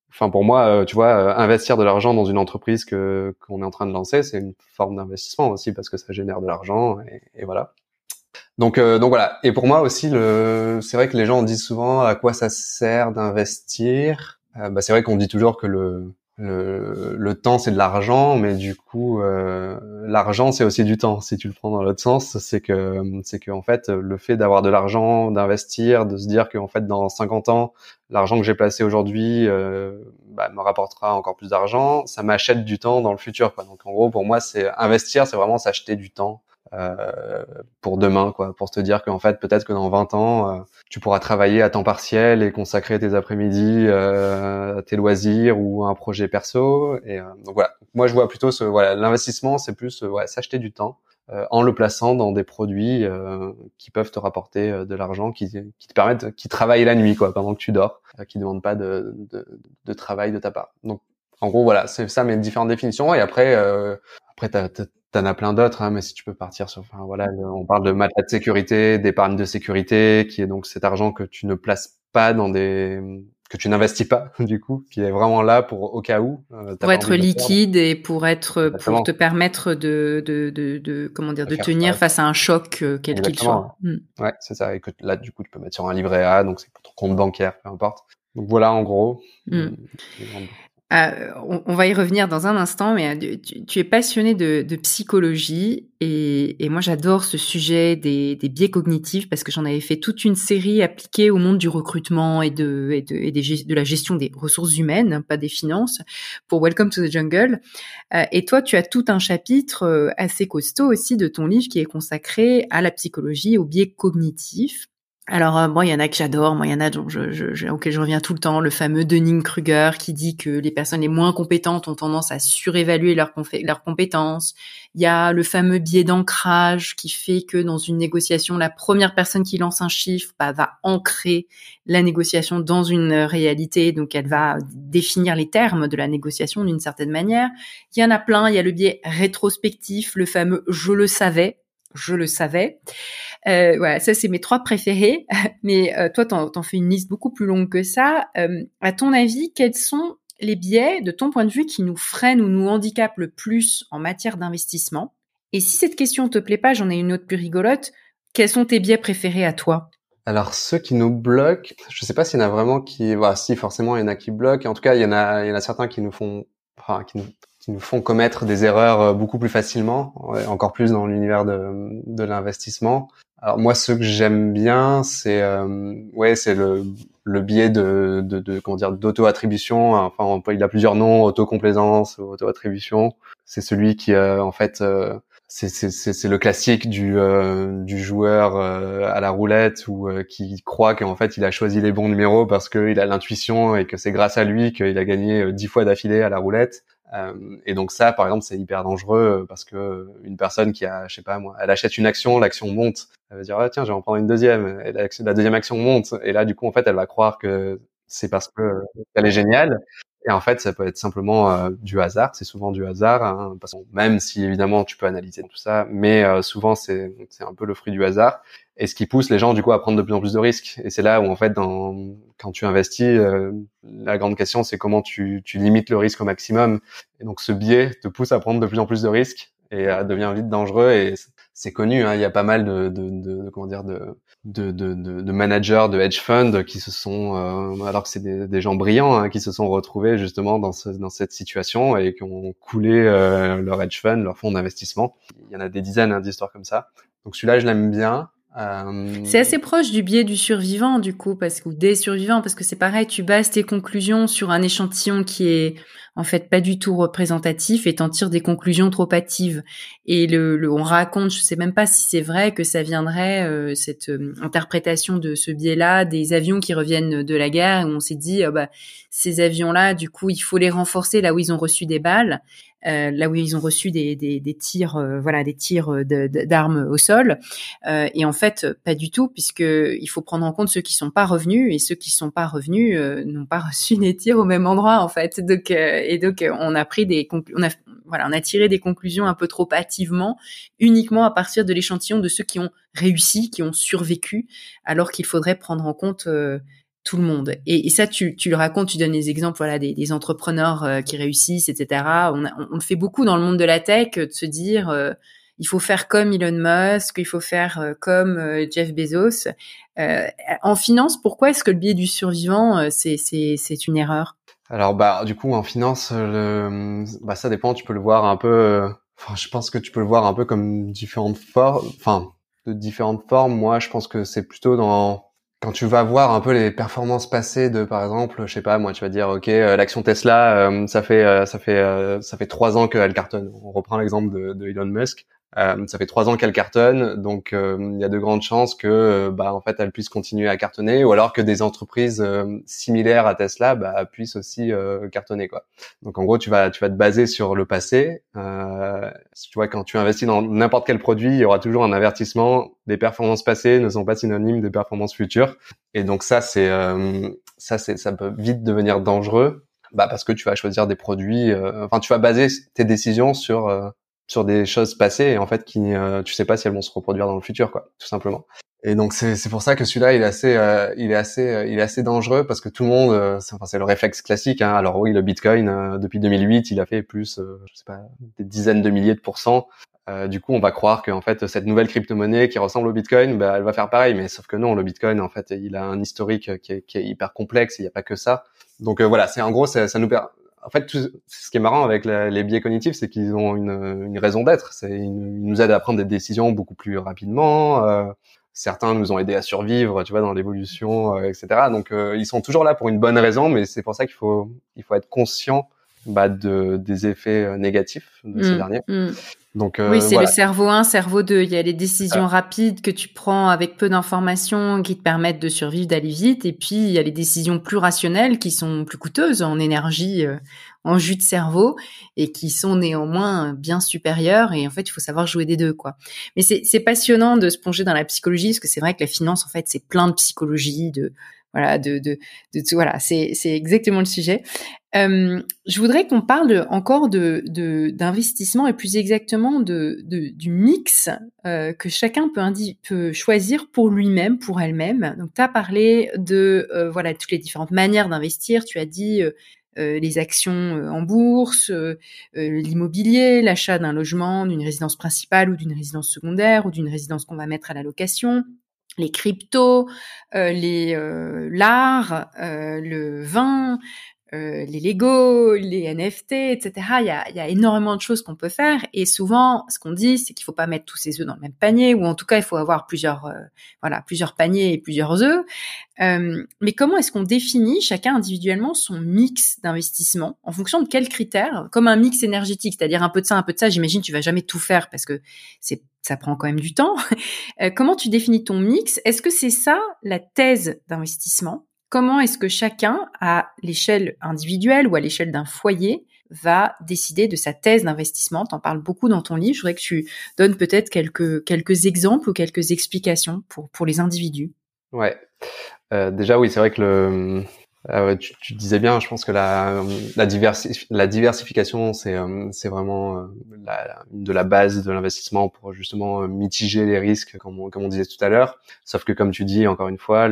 S2: enfin pour moi, tu vois, investir de l'argent dans une entreprise que qu'on est en train de lancer, c'est une forme d'investissement aussi parce que ça génère de l'argent et, et, voilà. Donc donc voilà. Et pour moi aussi, le, c'est vrai que les gens disent souvent à quoi ça sert d'investir. bah, c'est vrai qu'on dit toujours que le le, le temps c'est de l'argent, mais du coup euh, l'argent c'est aussi du temps. Si tu le prends dans l'autre sens, c'est que c'est que en fait le fait d'avoir de l'argent, d'investir, de se dire que en fait dans 50 ans l'argent que j'ai placé aujourd'hui euh, bah, me rapportera encore plus d'argent, ça m'achète du temps dans le futur. Quoi. Donc en gros pour moi c'est investir, c'est vraiment s'acheter du temps euh, pour demain, quoi, pour te dire qu'en fait, peut-être que dans 20 ans, euh, tu pourras travailler à temps partiel et consacrer tes après-midi euh, à tes loisirs ou à un projet perso. Et donc voilà, moi je vois plutôt ce, voilà, l'investissement, c'est plus ouais, s'acheter du temps. en le plaçant dans des produits qui peuvent te rapporter de l'argent, qui, te permettent, qui travaillent la nuit quoi, pendant que tu dors, qui demandent pas de, de, de, travail de ta part. Donc en gros voilà, c'est ça mes différentes définitions. Et après, après t'as, T'en as plein d'autres, hein, mais si tu peux partir sur, enfin voilà, on parle de matelas de sécurité, d'épargne de sécurité, qui est donc cet argent que tu ne places pas dans des, que tu n'investis pas *laughs* du coup, qui est vraiment là pour au cas où.
S1: Euh, pour être liquide et pour être, pour te permettre de, de, de, de comment dire, de tenir face à un choc euh, quel qu'il soit.
S2: Mm. Ouais, c'est ça. Et que là, du coup, tu peux mettre sur un livret A, donc c'est pour ton compte bancaire, peu importe. Donc voilà, en gros. Mm.
S1: Euh, on, va y revenir dans un instant, mais euh, tu, es passionné de, psychologie et, moi j'adore ce sujet des, biais cognitifs parce que j'en avais fait toute une série appliquée au monde du recrutement et de, de, la gestion des ressources humaines, pas des finances, pour Welcome to the Jungle. Euh, et toi, tu as tout un chapitre assez costaud aussi de ton livre qui est consacré à la psychologie, aux biais cognitifs. Alors euh, moi, il y en a que j'adore, moi il y en a dont je, je, auquel je reviens tout le temps, le fameux Dunning-Kruger qui dit que les personnes les moins compétentes ont tendance à surévaluer leurs leur compétences. Il y a le fameux biais d'ancrage qui fait que dans une négociation, la première personne qui lance un chiffre bah, va ancrer la négociation dans une réalité, donc elle va définir les termes de la négociation d'une certaine manière. Il y en a plein, il y a le biais rétrospectif, le fameux je le savais, je le savais. Euh, voilà, ça c'est mes trois préférés. *laughs* Mais euh, toi, t'en, en fais une liste beaucoup plus longue que ça. Euh, à ton avis, quels sont les biais, de ton point de vue, qui nous freinent ou nous handicapent le plus en matière d'investissement? Et si cette question te plaît pas, j'en ai une autre plus rigolote. Quels sont tes biais préférés à toi?
S2: Alors ceux qui nous bloquent, je sais pas s'il y en a vraiment qui, voilà, si forcément il y en a qui bloquent. En tout cas, il y en a, il y en a certains qui nous font, qui nous, qui nous font commettre des erreurs euh, beaucoup plus facilement, encore plus dans l'univers de, de l'investissement. Alors moi, ce que j'aime bien, c'est euh, ouais, c'est le le biais de, de, de comment dire d'auto-attribution. Enfin, il a plusieurs noms, auto-complaisance, auto-attribution. C'est celui qui euh, en fait euh, c'est le classique du, euh, du joueur euh, à la roulette ou euh, qui croit qu'en fait il a choisi les bons numéros parce qu'il a l'intuition et que c'est grâce à lui qu'il a gagné dix fois d'affilée à la roulette. Et donc ça, par exemple, c'est hyper dangereux parce que une personne qui a, je sais pas moi, elle achète une action, l'action monte, elle va dire ah, tiens, je vais en prendre une deuxième, et la deuxième action monte, et là du coup en fait elle va croire que c'est parce que elle est géniale et en fait, ça peut être simplement euh, du hasard. C'est souvent du hasard, hein, parce que même si évidemment tu peux analyser tout ça, mais euh, souvent c'est c'est un peu le fruit du hasard. Et ce qui pousse les gens du coup à prendre de plus en plus de risques. Et c'est là où en fait, dans, quand tu investis, euh, la grande question c'est comment tu, tu limites le risque au maximum. Et donc ce biais te pousse à prendre de plus en plus de risques et à devient vite dangereux. C'est connu, hein, il y a pas mal de, de, de, comment dire de, de, de, de, managers de hedge funds qui se sont, euh, alors que c'est des, des, gens brillants, hein, qui se sont retrouvés justement dans, ce, dans cette situation et qui ont coulé euh, leur hedge fund, leur fonds d'investissement. Il y en a des dizaines hein, d'histoires comme ça. Donc celui-là, je l'aime bien.
S1: Euh... C'est assez proche du biais du survivant du coup, parce que ou des survivants, parce que c'est pareil, tu bases tes conclusions sur un échantillon qui est en fait pas du tout représentatif et t'en tires des conclusions trop hâtives. Et le, on raconte, je sais même pas si c'est vrai que ça viendrait euh, cette euh, interprétation de ce biais-là des avions qui reviennent de la guerre où on s'est dit oh bah ces avions-là, du coup il faut les renforcer là où ils ont reçu des balles. Euh, là où ils ont reçu des, des, des tirs, voilà, des tirs d'armes au sol. et en fait, pas du tout, puisque il faut prendre en compte ceux qui sont pas revenus et ceux qui sont pas revenus n'ont pas *laughs* reçu des tirs au même endroit, en fait. Donc, et donc euh, on a pris des on a voilà, on a tiré des conclusions un peu trop hâtivement, uniquement à partir de l'échantillon de ceux qui ont réussi, qui ont survécu, alors qu'il faudrait prendre en compte euh, tout le monde. Et, ça, tu, tu le racontes, tu donnes des exemples, voilà, des, des entrepreneurs euh, qui réussissent, etc. On, on, fait beaucoup dans le monde de la tech de se dire, il faut faire comme Elon Musk, il faut faire comme Jeff Bezos. en finance, pourquoi est-ce que le biais du survivant, c'est c'est une erreur?
S2: Alors bah du coup en finance, le, bah ça dépend. Tu peux le voir un peu. Je pense que tu peux le voir un peu comme différentes formes. Enfin, de différentes formes. Moi, je pense que c'est plutôt dans quand tu vas voir un peu les performances passées de par exemple, je sais pas, moi tu vas dire OK, euh, l'action Tesla, euh, ça fait euh, ça fait ça fait trois ans qu'elle cartonne. On reprend l'exemple de, de, Elon Musk. Euh, ça fait trois ans qu'elle cartonne, donc euh, il y a de grandes chances que, euh, bah, en fait, elle puisse continuer à cartonner, ou alors que des entreprises similaires à Tesla bah, puissent aussi cartonner, quoi. Donc en gros, tu vas, tu vas te baser sur le passé. tu vois, quand tu investis dans n'importe quel produit, il y aura toujours un avertissement. Les performances passées ne sont pas synonymes des performances futures, et donc ça, c'est, ça, c'est, ça peut vite devenir dangereux. Bah parce que tu vas choisir des produits, enfin tu vas baser tes décisions sur sur des choses passées et en fait qui euh, tu sais pas si elles vont se reproduire dans le futur quoi tout simplement. Et donc c'est c'est pour ça que celui-là il est assez euh, il est assez euh, il est assez dangereux parce que tout le monde c'est enfin c'est le réflexe classique hein. alors oui le Bitcoin depuis 2008 il a fait plus je sais pas des dizaines de milliers de pourcents. Du coup on va croire que en fait cette nouvelle crypto-monnaie qui ressemble au Bitcoin bah, elle va faire pareil. Mais sauf que non le Bitcoin en fait il a un historique qui est, qui est hyper complexe. Il n'y a pas que ça. Donc voilà c'est en gros ça, ça nous permet en fait, tout, ce qui est marrant avec les biais cognitifs, c'est qu'ils ont une, une raison d'être. Ils nous aident à prendre des décisions beaucoup plus rapidement. Euh, certains nous ont aidés à survivre, tu vois, dans l'évolution, euh, etc. Donc, euh, ils sont toujours là pour une bonne raison, mais c'est pour ça qu'il faut, il faut être conscient bah, de, des effets euh, négatifs de ces mmh, derniers. Mmh.
S1: Donc, euh, oui, c'est le cerveau 1, cerveau 2. Il y a les décisions rapides que tu prends avec peu d'informations qui te permettent de survivre, d'aller vite. Et puis, il y a les décisions plus rationnelles qui sont plus coûteuses en énergie, euh, en jus de cerveau et qui sont néanmoins bien supérieures. Et en fait, il faut savoir jouer des deux, quoi. Mais c'est passionnant de se plonger dans la psychologie parce que c'est vrai que la finance, en fait, c'est plein de psychologie, de voilà, de, de, de, voilà, c'est, exactement le sujet. Euh, je voudrais qu'on parle encore de, d'investissement et plus exactement de, de du mix euh, que chacun peut, peut choisir pour lui-même, pour elle-même. Donc, tu as parlé de euh, voilà toutes les différentes manières d'investir. Tu as dit les actions en bourse, l'immobilier, l'achat d'un logement, d'une résidence principale ou d'une résidence secondaire ou d'une résidence qu'on va mettre à la location, les cryptos, les l'art, le vin, euh, les Lego, les NFT, etc. Il y a, y a énormément de choses qu'on peut faire. Et souvent, ce qu'on dit, c'est qu'il faut pas mettre tous ses œufs dans le même panier, ou en tout cas, il faut avoir plusieurs, euh, voilà, plusieurs paniers et plusieurs œufs. Euh, mais comment est-ce qu'on définit chacun individuellement son mix d'investissement en fonction de quels critères? Comme un mix énergétique, c'est-à-dire un peu de ça, un peu de ça. J'imagine tu vas jamais tout faire parce que c'est ça prend quand même du temps. *laughs* comment tu définis ton mix? Est-ce que c'est ça la thèse d'investissement? Comment est-ce que chacun, à l'échelle individuelle ou à l'échelle d'un foyer, va décider de sa thèse d'investissement? T'en parles beaucoup dans ton livre. Je voudrais que tu donnes peut-être quelques, quelques exemples ou quelques explications pour, pour les individus.
S2: Ouais. Euh, déjà, oui, c'est vrai que le, euh, tu, disais bien, je pense que la, diversification, c'est euh, c'est vraiment euh, de la base de l'investissement pour justement mitiger les risques, comme on, disait tout à l'heure. Sauf que, comme tu dis, encore une fois,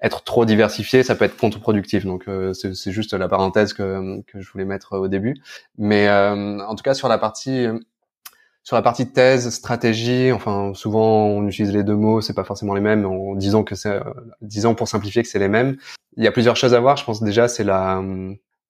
S2: être trop diversifié, ça peut être contre-productif. Donc euh, c'est juste la parenthèse que, je voulais mettre au début. Mais euh, en tout cas sur la partie sur la partie thèse, stratégie, enfin souvent on utilise les deux mots, c'est pas forcément les mêmes. En disant que c'est, disons pour simplifier que c'est les mêmes. Il y a plusieurs choses à voir. Je pense déjà c'est la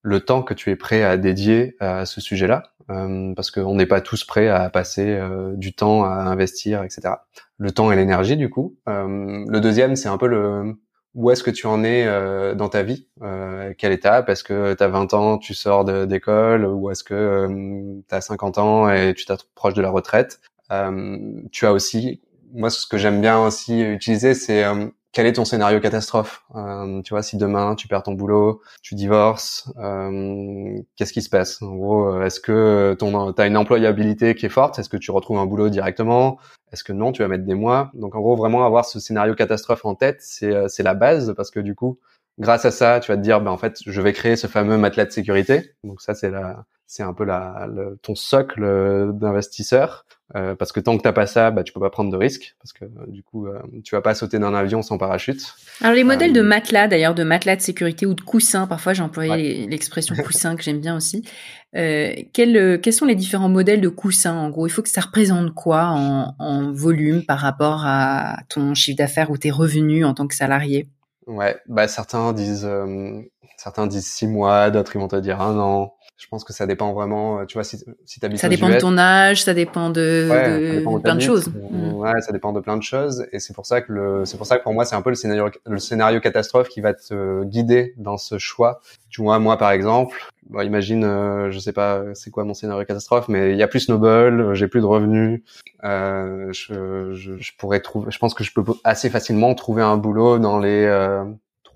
S2: le temps que tu es prêt à dédier à ce sujet-là, euh, parce qu'on n'est pas tous prêts à passer euh, du temps à investir, etc. Le temps et l'énergie, du coup. Euh, le deuxième, c'est un peu le où est-ce que tu en es euh, dans ta vie? Euh, Quelle étape? Est-ce que tu as 20 ans, tu sors d'école? Ou est-ce que euh, tu as 50 ans et tu t'approches de la retraite? Euh, Tu as aussi, moi ce que j'aime bien aussi utiliser, c'est quel est ton scénario catastrophe? Euh, Tu vois, si demain tu perds ton boulot, tu divorces, euh, qu'est-ce qui se passe? En gros, est-ce que ton as une employabilité qui est forte? Est-ce que tu retrouves un boulot directement? Est-ce que non Tu vas mettre des mois? Donc en gros, vraiment avoir ce scénario catastrophe en tête, c'est euh, c'est la base parce que du coup, grâce à ça, tu vas te dire, ben en fait, je vais créer ce fameux matelas de sécurité. Donc ça, c'est la c'est un peu la, le, ton socle d'investisseur. Euh, parce que tant que t'as pas ça, bah tu peux pas prendre de risques parce que euh, du coup euh, tu vas pas sauter d'un avion sans parachute.
S1: Alors les modèles de matelas d'ailleurs, de matelas de sécurité ou de coussins, parfois j'ai employé l'expression *laughs* coussin que j'aime bien aussi. quels, quels sont les différents modèles de coussins en gros? Il faut que ça représente quoi en, en volume par rapport à ton chiffre d'affaires ou tes revenus en tant que salarié?
S2: Ouais, bah certains disent certains disent six mois, d'autres ils vont te dire un an je pense que ça dépend vraiment. Euh, tu vois, si, si habites
S1: Ça dépend de ton âge, ça dépend de, de, plein de choses.
S2: Mm. Ouais, ça dépend de plein de choses. Et c'est pour ça que le, c'est pour ça que pour moi, c'est un peu le scénario, le scénario catastrophe qui va te guider dans ce choix. Tu vois, moi, par exemple, bon, imagine, euh, je sais pas, c'est quoi mon scénario catastrophe, mais il y a plus snowball, j'ai plus de revenus. Euh, je, je, je, pourrais trouver, je pense que je peux assez facilement trouver un boulot dans les euh,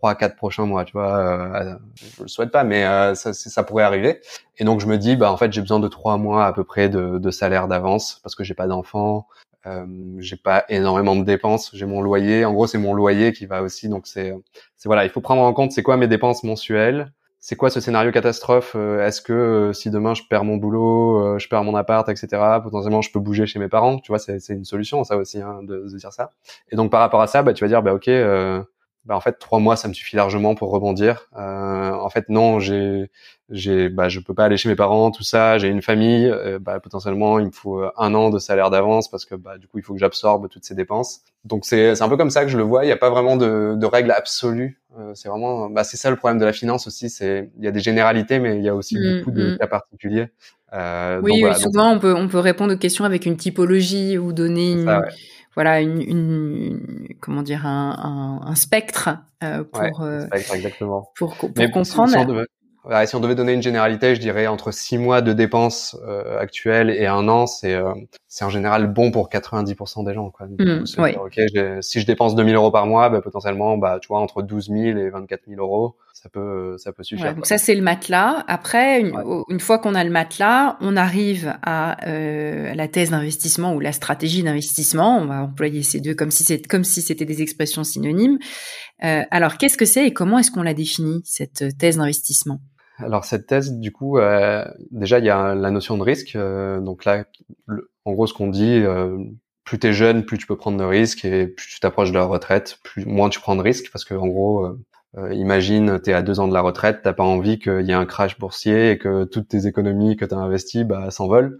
S2: trois quatre prochains mois tu vois euh, je le souhaite pas mais euh, ça, ça pourrait arriver et donc je me dis bah en fait j'ai besoin de trois mois à peu près de, de salaire d'avance parce que j'ai pas d'enfants euh, j'ai pas énormément de dépenses j'ai mon loyer en gros c'est mon loyer qui va aussi donc c'est c'est voilà il faut prendre en compte c'est quoi mes dépenses mensuelles c'est quoi ce scénario catastrophe euh, Est-ce que euh, si demain je perds mon boulot, je perds mon appart, etc. Potentiellement, je peux bouger chez mes parents. Tu vois, c'est une solution, ça aussi, hein, de, de, dire ça. Et donc par rapport à ça, bah, tu vas dire, bah ok, bah en fait trois mois ça me suffit largement pour rebondir. Euh, en fait non, j'ai j'ai bah je peux pas aller chez mes parents tout ça, j'ai une famille, euh, bah potentiellement il me faut euh, un an de salaire d'avance parce que bah du coup il faut que j'absorbe toutes ces dépenses. Donc c'est c'est un peu comme ça que je le vois, il y a pas vraiment de de règles absolues. Euh, c'est vraiment bah c'est ça le problème de la finance aussi, c'est il y a des généralités mais il y a aussi mmh, beaucoup de mmh. cas particuliers.
S1: oui, souvent on peut on peut répondre aux questions avec une typologie ou donner une voilà une, une, comment dire un, un, un spectre euh, pour
S2: euh, spectre, exactement.
S1: pour, pour comprendre.
S2: Si on, devait, donner une généralité, je dirais entre six mois de dépenses euh, actuelles et un an, c'est euh, c'est en général bon pour 90% des gens. Quoi.
S1: Mmh, oui.
S2: Ok, si je dépense 2000 euros par mois, bah, potentiellement, bah, tu vois, entre 12 000 et 24 000 euros, ça peut ça peut suffire.
S1: donc ça c'est le matelas. Après, une, une fois qu'on a le matelas, on arrive à euh, la thèse d'investissement ou la stratégie d'investissement. On va employer ces deux comme si c'est comme si c'était des expressions synonymes. Euh, alors qu'est-ce que c'est et comment est-ce qu'on la définit cette thèse d'investissement?
S2: Alors cette thèse, du coup, euh, déjà il y a la notion de risque. Euh, donc là, en gros, ce qu'on dit, euh, plus t'es jeune, plus tu peux prendre de risques et plus tu t'approches de la retraite, plus moins tu prends de risques parce que en gros, euh, euh, imagine t'es à deux ans de la retraite, t'as pas envie qu'il y ait un crash boursier et que toutes tes économies que t'as investies bah, s'envolent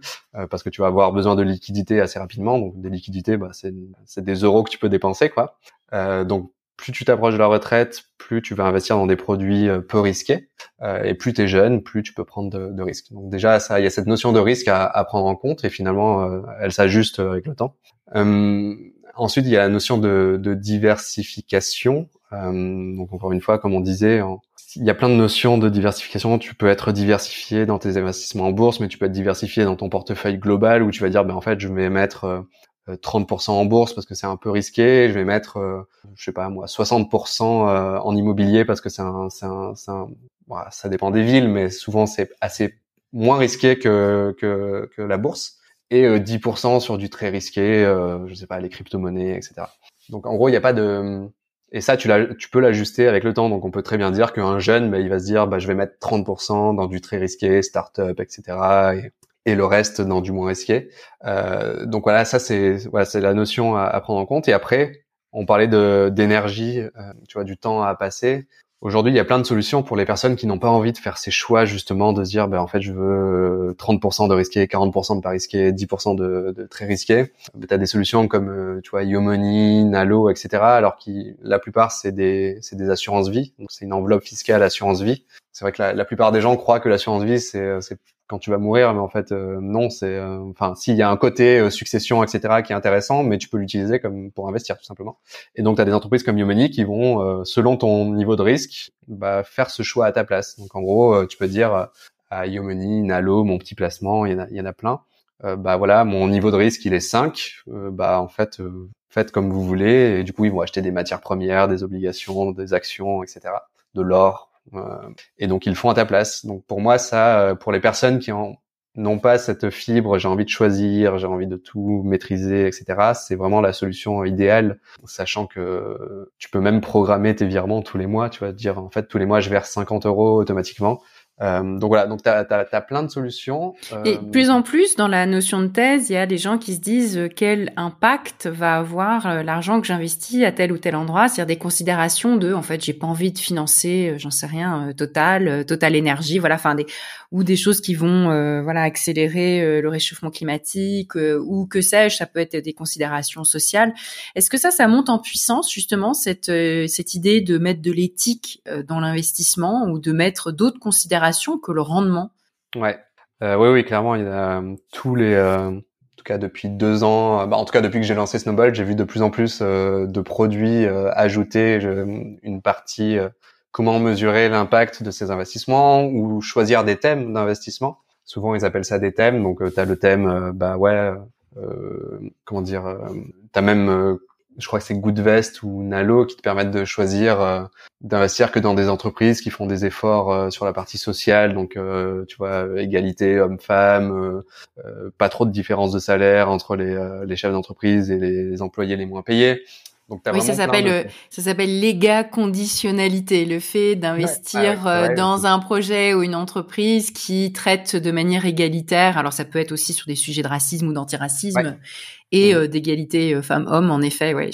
S2: parce que tu vas avoir besoin de liquidités assez rapidement. Donc des liquidités, bah, c'est des euros que tu peux dépenser, quoi. donc plus tu t'approches de la retraite, plus tu vas investir dans des produits peu risqués. et plus tu es jeune, plus tu peux prendre de, risques. Donc déjà, ça, il y a cette notion de risque à, à prendre en compte et finalement, elle s'ajuste avec le temps. ensuite, il y a la notion de, de diversification. Donc encore une fois, comme on disait, il y a plein de notions de diversification. Tu peux être diversifié dans tes investissements en bourse, mais tu peux être diversifié dans ton portefeuille global où tu vas dire, ben en fait, je vais mettre 30% euh, en bourse parce que c'est un peu risqué. Je vais mettre, euh, je sais pas moi, 60% euh, en immobilier parce que c'est un, un, un ça dépend des villes, mais souvent c'est assez moins risqué que, que, que la bourse. Et 10% sur du très risqué, je sais pas, les crypto-monnaies, etc. Donc en gros, il n'y a pas de et ça, tu, tu peux l'ajuster avec le temps. Donc, on peut très bien dire qu'un jeune, bah, il va se dire, bah, je vais mettre 30% dans du très risqué, start-up, etc. Et, et, le reste dans du moins risqué. Euh, donc voilà, ça c'est la notion à, à, prendre en compte. Et après, on parlait d'énergie, euh, tu vois, du temps à passer. Aujourd'hui, il y a plein de solutions pour les personnes qui n'ont pas envie de faire ces choix justement de se dire, ben en fait, je veux 30% de risqué, 40% de pas risqué, 10% de, de, très risqué. Tu as des solutions comme, euh, tu vois, Yomoni, Nalo, etc. Alors qui, la plupart, c'est des, c'est des assurances vie. Donc, c'est une enveloppe fiscale assurance vie. C'est vrai que la, la, plupart des gens croient que l'assurance vie, c'est, c'est quand tu vas mourir, mais en fait euh, non, c'est euh, enfin s'il y a un côté euh, succession etc qui est intéressant, mais tu peux l'utiliser comme pour investir tout simplement. Et donc tu as des entreprises comme Yomoney qui vont selon ton niveau de risque, bah, faire ce choix à ta place. Donc en gros, tu peux dire à Yomoney, Nalo, mon petit placement, il y en a, y en a plein. bah voilà, mon niveau de risque il est 5, bah en fait faites comme vous voulez et du coup ils vont acheter des matières premières, des obligations, des actions, etc. De l'or, euh, et donc ils font à ta place. Donc pour moi, ça, euh, pour les personnes qui n'ont pas cette fibre, j'ai envie de choisir, j'ai envie de tout maîtriser, etc. C'est vraiment la solution idéale, sachant que tu peux même programmer tes virements tous les mois. Tu vas dire en fait tous les mois je verse 50 euros automatiquement. Euh, donc voilà, donc tu as, as, plein de solutions.
S1: Euh... Et plus en plus, dans la notion de thèse, il y a des gens qui se disent euh, quel impact va avoir euh, l'argent que j'investis à tel ou tel endroit, c'est-à-dire des considérations de, en fait, j'ai pas envie de financer, j'en sais rien, Total, Total Énergie, voilà, enfin des ou des choses qui vont, voilà, accélérer le réchauffement climatique ou que sais-je, ça peut être des considérations sociales. Est-ce que ça, ça monte en puissance justement cette cette idée de mettre de l'éthique dans l'investissement ou de mettre d'autres considérations que le rendement.
S2: Ouais, euh, oui, oui, clairement, il y a euh, tous les, euh, en tout cas depuis deux ans, bah, en tout cas depuis que j'ai lancé Snowball, j'ai vu de plus en plus de produits ajouter une partie comment mesurer l'impact de ces investissements ou choisir des thèmes d'investissement. Souvent, ils appellent ça des thèmes. Donc, tu as le thème, bah ouais, comment dire, tu as même je crois que c'est Goodvest ou Nalo qui te permettent de choisir euh, d'investir que dans des entreprises qui font des efforts euh, sur la partie sociale, donc euh, tu vois égalité homme-femme, pas trop de différence de salaire entre les, les chefs d'entreprise et les employés les moins payés
S1: oui, ça s'appelle ça s'appelle conditionnalité, le fait d'investir euh, dans un projet ou une entreprise qui traite de manière égalitaire. Alors ça peut être aussi sur des sujets de racisme ou d'antiracisme et euh, d'égalité euh, femmes-hommes. En effet, ouais,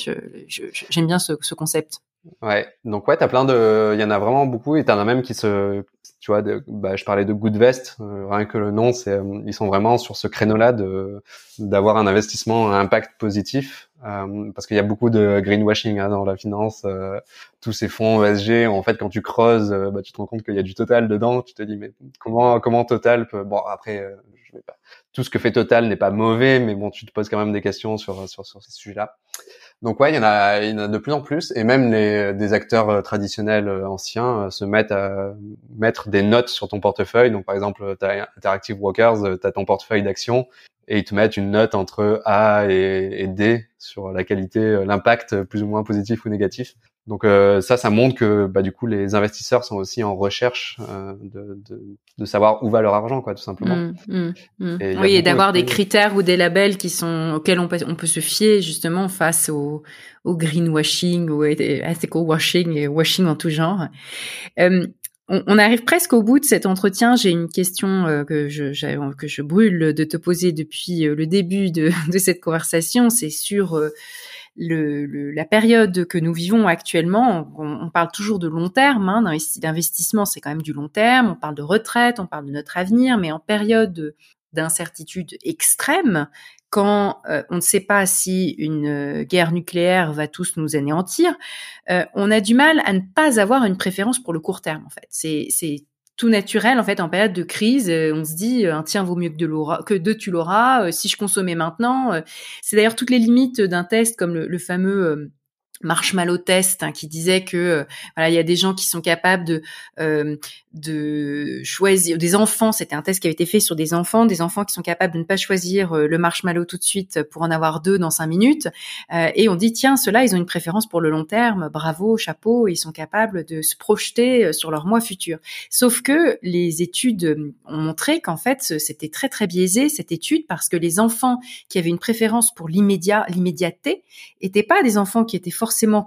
S1: j'aime bien ce, ce concept.
S2: Ouais, donc ouais, t'as plein de, il y en a vraiment beaucoup et t'en as même qui se, tu vois, de, bah, je parlais de Goodvest, rien que le nom, c'est, ils sont vraiment sur ce créneau-là de d'avoir un investissement à impact positif euh, parce qu'il y a beaucoup de greenwashing hein, dans la finance. Euh, tous ces fonds ESG, en fait, quand tu creuses, euh, bah, tu te rends compte qu'il y a du Total dedans. Tu te dis, mais comment comment Total peut... Bon, après, je vais pas... tout ce que fait Total n'est pas mauvais, mais bon, tu te poses quand même des questions sur sur, sur ces sujets-là. Donc ouais, il y en a, il y en a de plus en plus, et même les des acteurs traditionnels anciens se mettent à mettre des notes sur ton portefeuille. Donc par exemple, tu as Interactive Brokers, tu as ton portefeuille d'actions, et ils te mettent une note entre A et, D sur la qualité, euh, l'impact plus ou moins positif ou négatif. Donc euh, ça, ça montre que bah, du coup les investisseurs sont aussi en recherche euh, de, de, de, savoir où va leur argent, quoi, tout simplement.
S1: Mmh, mmh, mmh. Et oui, et d'avoir des critères ou des labels qui sont auxquels on peut, on peut se fier justement face au, au greenwashing ou ethical washing et washing en tout genre. Euh, on, arrive presque au bout de cet entretien. J'ai une question euh, que, je, brûle de te poser depuis euh, le début de, *laughs* cette conversation. C'est sur euh, la période que nous vivons actuellement. On, parle toujours de long terme. Hein, d'investissement, c'est quand même du long terme. On parle de retraite, on parle de notre avenir, mais en période d'incertitude extrême, quand on ne sait pas si une guerre nucléaire va tous nous anéantir, on a du mal à ne pas avoir une préférence pour le court terme. En fait, c'est tout naturel en fait en période de crise. on se dit un tien vaut mieux que, de que deux tu l'auras. si je consommais maintenant, c'est d'ailleurs toutes les limites d'un test comme le, le fameux Marshmallow Test hein, qui disait que euh, voilà il y a des gens qui sont capables de euh, de choisir des enfants c'était un test qui avait été fait sur des enfants des enfants qui sont capables de ne pas choisir euh, le marshmallow tout de suite pour en avoir deux dans cinq minutes. Et on dit tiens ceux-là ils ont une préférence pour le long terme bravo chapeau ils sont capables de se projeter sur leur mois futur. Sauf que les études ont montré qu'en fait c'était très très biaisé cette étude parce que les enfants qui avaient une préférence pour l'immédiat l'immédiateté étaient pas des enfants qui étaient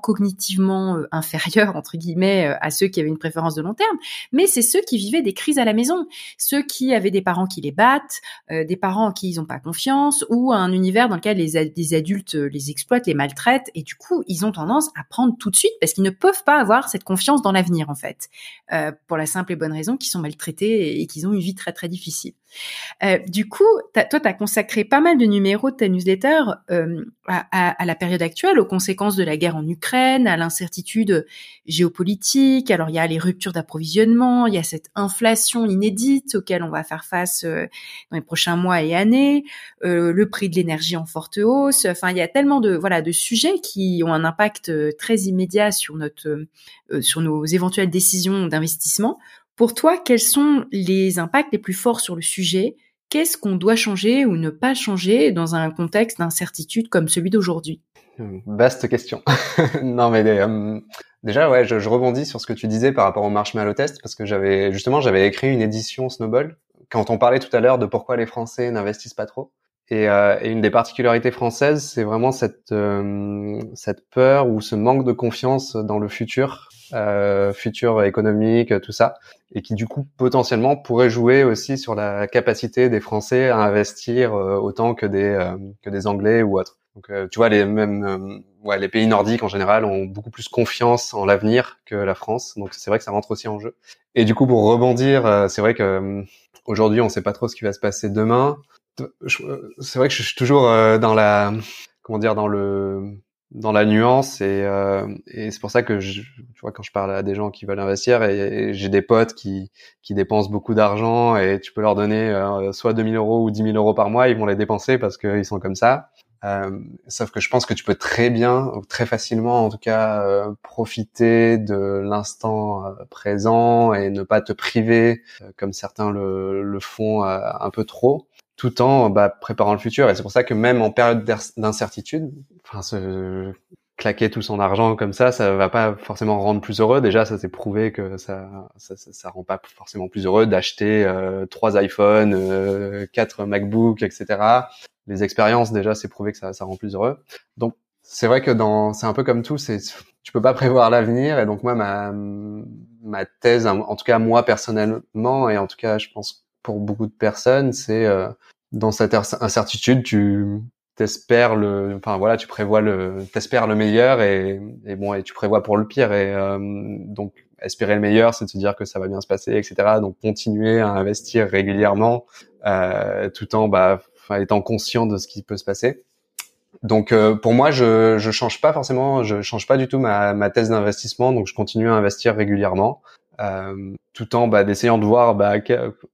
S1: cognitivement euh, inférieurs entre guillemets euh, à ceux qui avaient une préférence de long terme, mais c'est ceux qui vivaient des crises à la maison, ceux qui avaient des parents qui les battent, euh, des parents en qui ils n'ont pas confiance, ou un univers dans lequel les, adultes les exploitent, les maltraitent, et du coup ils ont tendance à prendre tout de suite parce qu'ils ne peuvent pas avoir cette confiance dans l'avenir en fait, pour la simple et bonne raison qu'ils sont maltraités et, qu'ils ont une vie très très difficile. Du coup, toi, tu as consacré pas mal de numéros de ta newsletter à, à, la période actuelle, aux conséquences de la guerre en Ukraine, à l'incertitude géopolitique. Alors il y a les ruptures d'approvisionnement, il y a cette inflation inédite auquel on va faire face euh, dans les prochains mois et années, euh, le prix de l'énergie en forte hausse. Enfin, il y a tellement de voilà de sujets qui ont un impact euh, très immédiat sur notre sur nos éventuelles décisions d'investissement. Pour toi, quels sont les impacts les plus forts sur le sujet? Qu'est-ce qu'on doit changer ou ne pas changer dans un contexte d'incertitude comme celui d'aujourd'hui?
S2: Vaste question. *laughs* non, mais euh, déjà, ouais, je, rebondis sur ce que tu disais par rapport au marshmallow test parce que j'avais justement j'avais écrit une édition Snowball quand on parlait tout à l'heure de pourquoi les Français n'investissent pas trop. Et, euh, une des particularités françaises, c'est vraiment euh, cette peur ou ce manque de confiance dans le futur, euh, futur économique, tout ça, et qui du coup potentiellement pourrait jouer aussi sur la capacité des Français à investir autant que des que des Anglais ou autres. Donc, euh, tu vois, les mêmes, euh, ouais, les pays nordiques en général ont beaucoup plus confiance en l'avenir que la France. Donc, c'est vrai que ça rentre aussi en jeu. Et du coup, pour rebondir, euh, c'est vrai que aujourd'hui, on sait pas trop ce qui va se passer demain. C'est vrai que je suis toujours dans la, comment dire, dans le, dans la nuance et, et c'est pour ça que je, tu vois quand je parle à des gens qui veulent investir et, j'ai des potes qui qui dépensent beaucoup d'argent et tu peux leur donner soit 2000 euros ou 10 000 euros par mois ils vont les dépenser parce qu'ils sont comme ça. Euh, sauf que je pense que tu peux très bien, très facilement en tout cas, euh, profiter de l'instant euh, présent et ne pas te priver, comme certains le, le font un peu trop, tout en bah, préparant le futur. Et c'est pour ça que même en période d'incertitude, enfin, se claquer tout son argent comme ça, ça va pas forcément rendre plus heureux. Déjà, ça s'est prouvé que ça, ça, ça, rend pas forcément plus heureux d'acheter trois iPhones, euh, quatre MacBooks, etc les expériences déjà c'est prouvé que ça, ça rend plus heureux. Donc c'est vrai que dans c'est un peu comme tout, c'est tu peux pas prévoir l'avenir et donc moi ma ma thèse en tout cas moi personnellement et en tout cas je pense pour beaucoup de personnes c'est euh, dans cette incertitude tu t'espères le enfin voilà tu prévois le t'espères le meilleur et, et bon et tu prévois pour le pire et euh, donc espérer le meilleur c'est de se dire que ça va bien se passer etc donc continuer à investir régulièrement euh, tout en bah étant conscient de ce qui peut se passer. Donc euh, pour moi, je je change pas forcément, je change pas du tout ma, ma thèse d'investissement, donc je continue à investir régulièrement, euh, tout en bah, d'essayant de voir bah,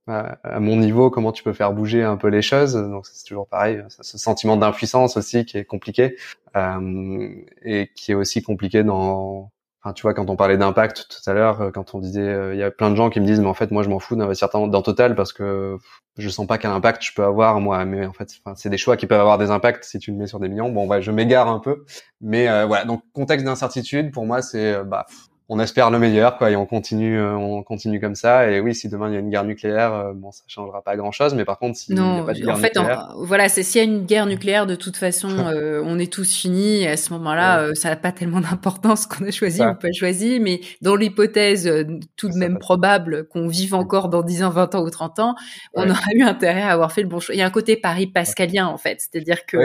S2: à, mon niveau comment tu peux faire bouger un peu les choses. Donc c'est toujours pareil, ce sentiment d'impuissance aussi qui est compliqué euh, et qui est aussi compliqué dans Enfin, tu vois, quand on parlait d'impact tout à l'heure, euh, quand on disait, euh, il y a plein de gens qui me disent, mais en fait, moi, je m'en fous d'investir dans Total parce que je sens pas quel impact je peux avoir, moi. Mais en fait, c'est des choix qui peuvent avoir des impacts si tu le mets sur des millions. Bon, ouais, je m'égare un peu. Mais voilà, donc contexte d'incertitude, pour moi, c'est, bah, on espère le meilleur, quoi, et on continue, euh, on continue comme ça. Et oui, si demain il y a une guerre nucléaire, euh, bon, ça changera pas grand-chose. Mais par contre, s'il n'y a pas de guerre
S1: en fait, voilà, c'est s'il y a une guerre nucléaire, de toute façon, *laughs* euh, on est tous finis. Et à ce moment-là, ça n'a pas tellement d'importance qu'on a choisi ou pas choisi. Mais dans l'hypothèse tout de même probable qu'on vive encore dans 10 ans, 20 ans ou 30 ans, on aura eu intérêt à avoir fait le bon choix. Il y a un côté Paris pascalien en fait, c'est-à-dire que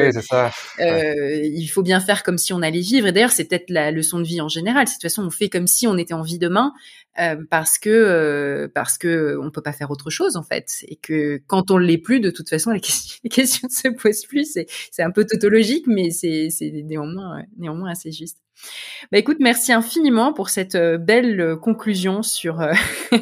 S1: il faut bien faire comme si on allait vivre. Et d'ailleurs, c'est peut-être la leçon de vie en général. De toute façon, on fait comme si on était en vie demain, euh, parce que euh, parce que on peut pas faire autre chose en fait. Et que quand on l'est plus de toute façon les *laughs* questions, ne se posent plus. C'est un peu tautologique mais c'est c'est néanmoins néanmoins assez juste bah écoute, merci infiniment pour cette euh, belle euh, conclusion sur euh, *laughs*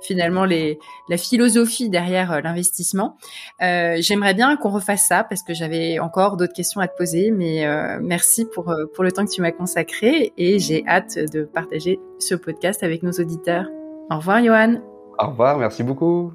S1: finalement la philosophie derrière l'investissement. J'aimerais bien qu'on refasse ça parce que j'avais encore d'autres questions à te poser, mais merci pour, pour le temps que tu m'as consacré et j'ai hâte de partager ce podcast avec nos auditeurs. Au revoir Johan.
S2: Au revoir, merci beaucoup.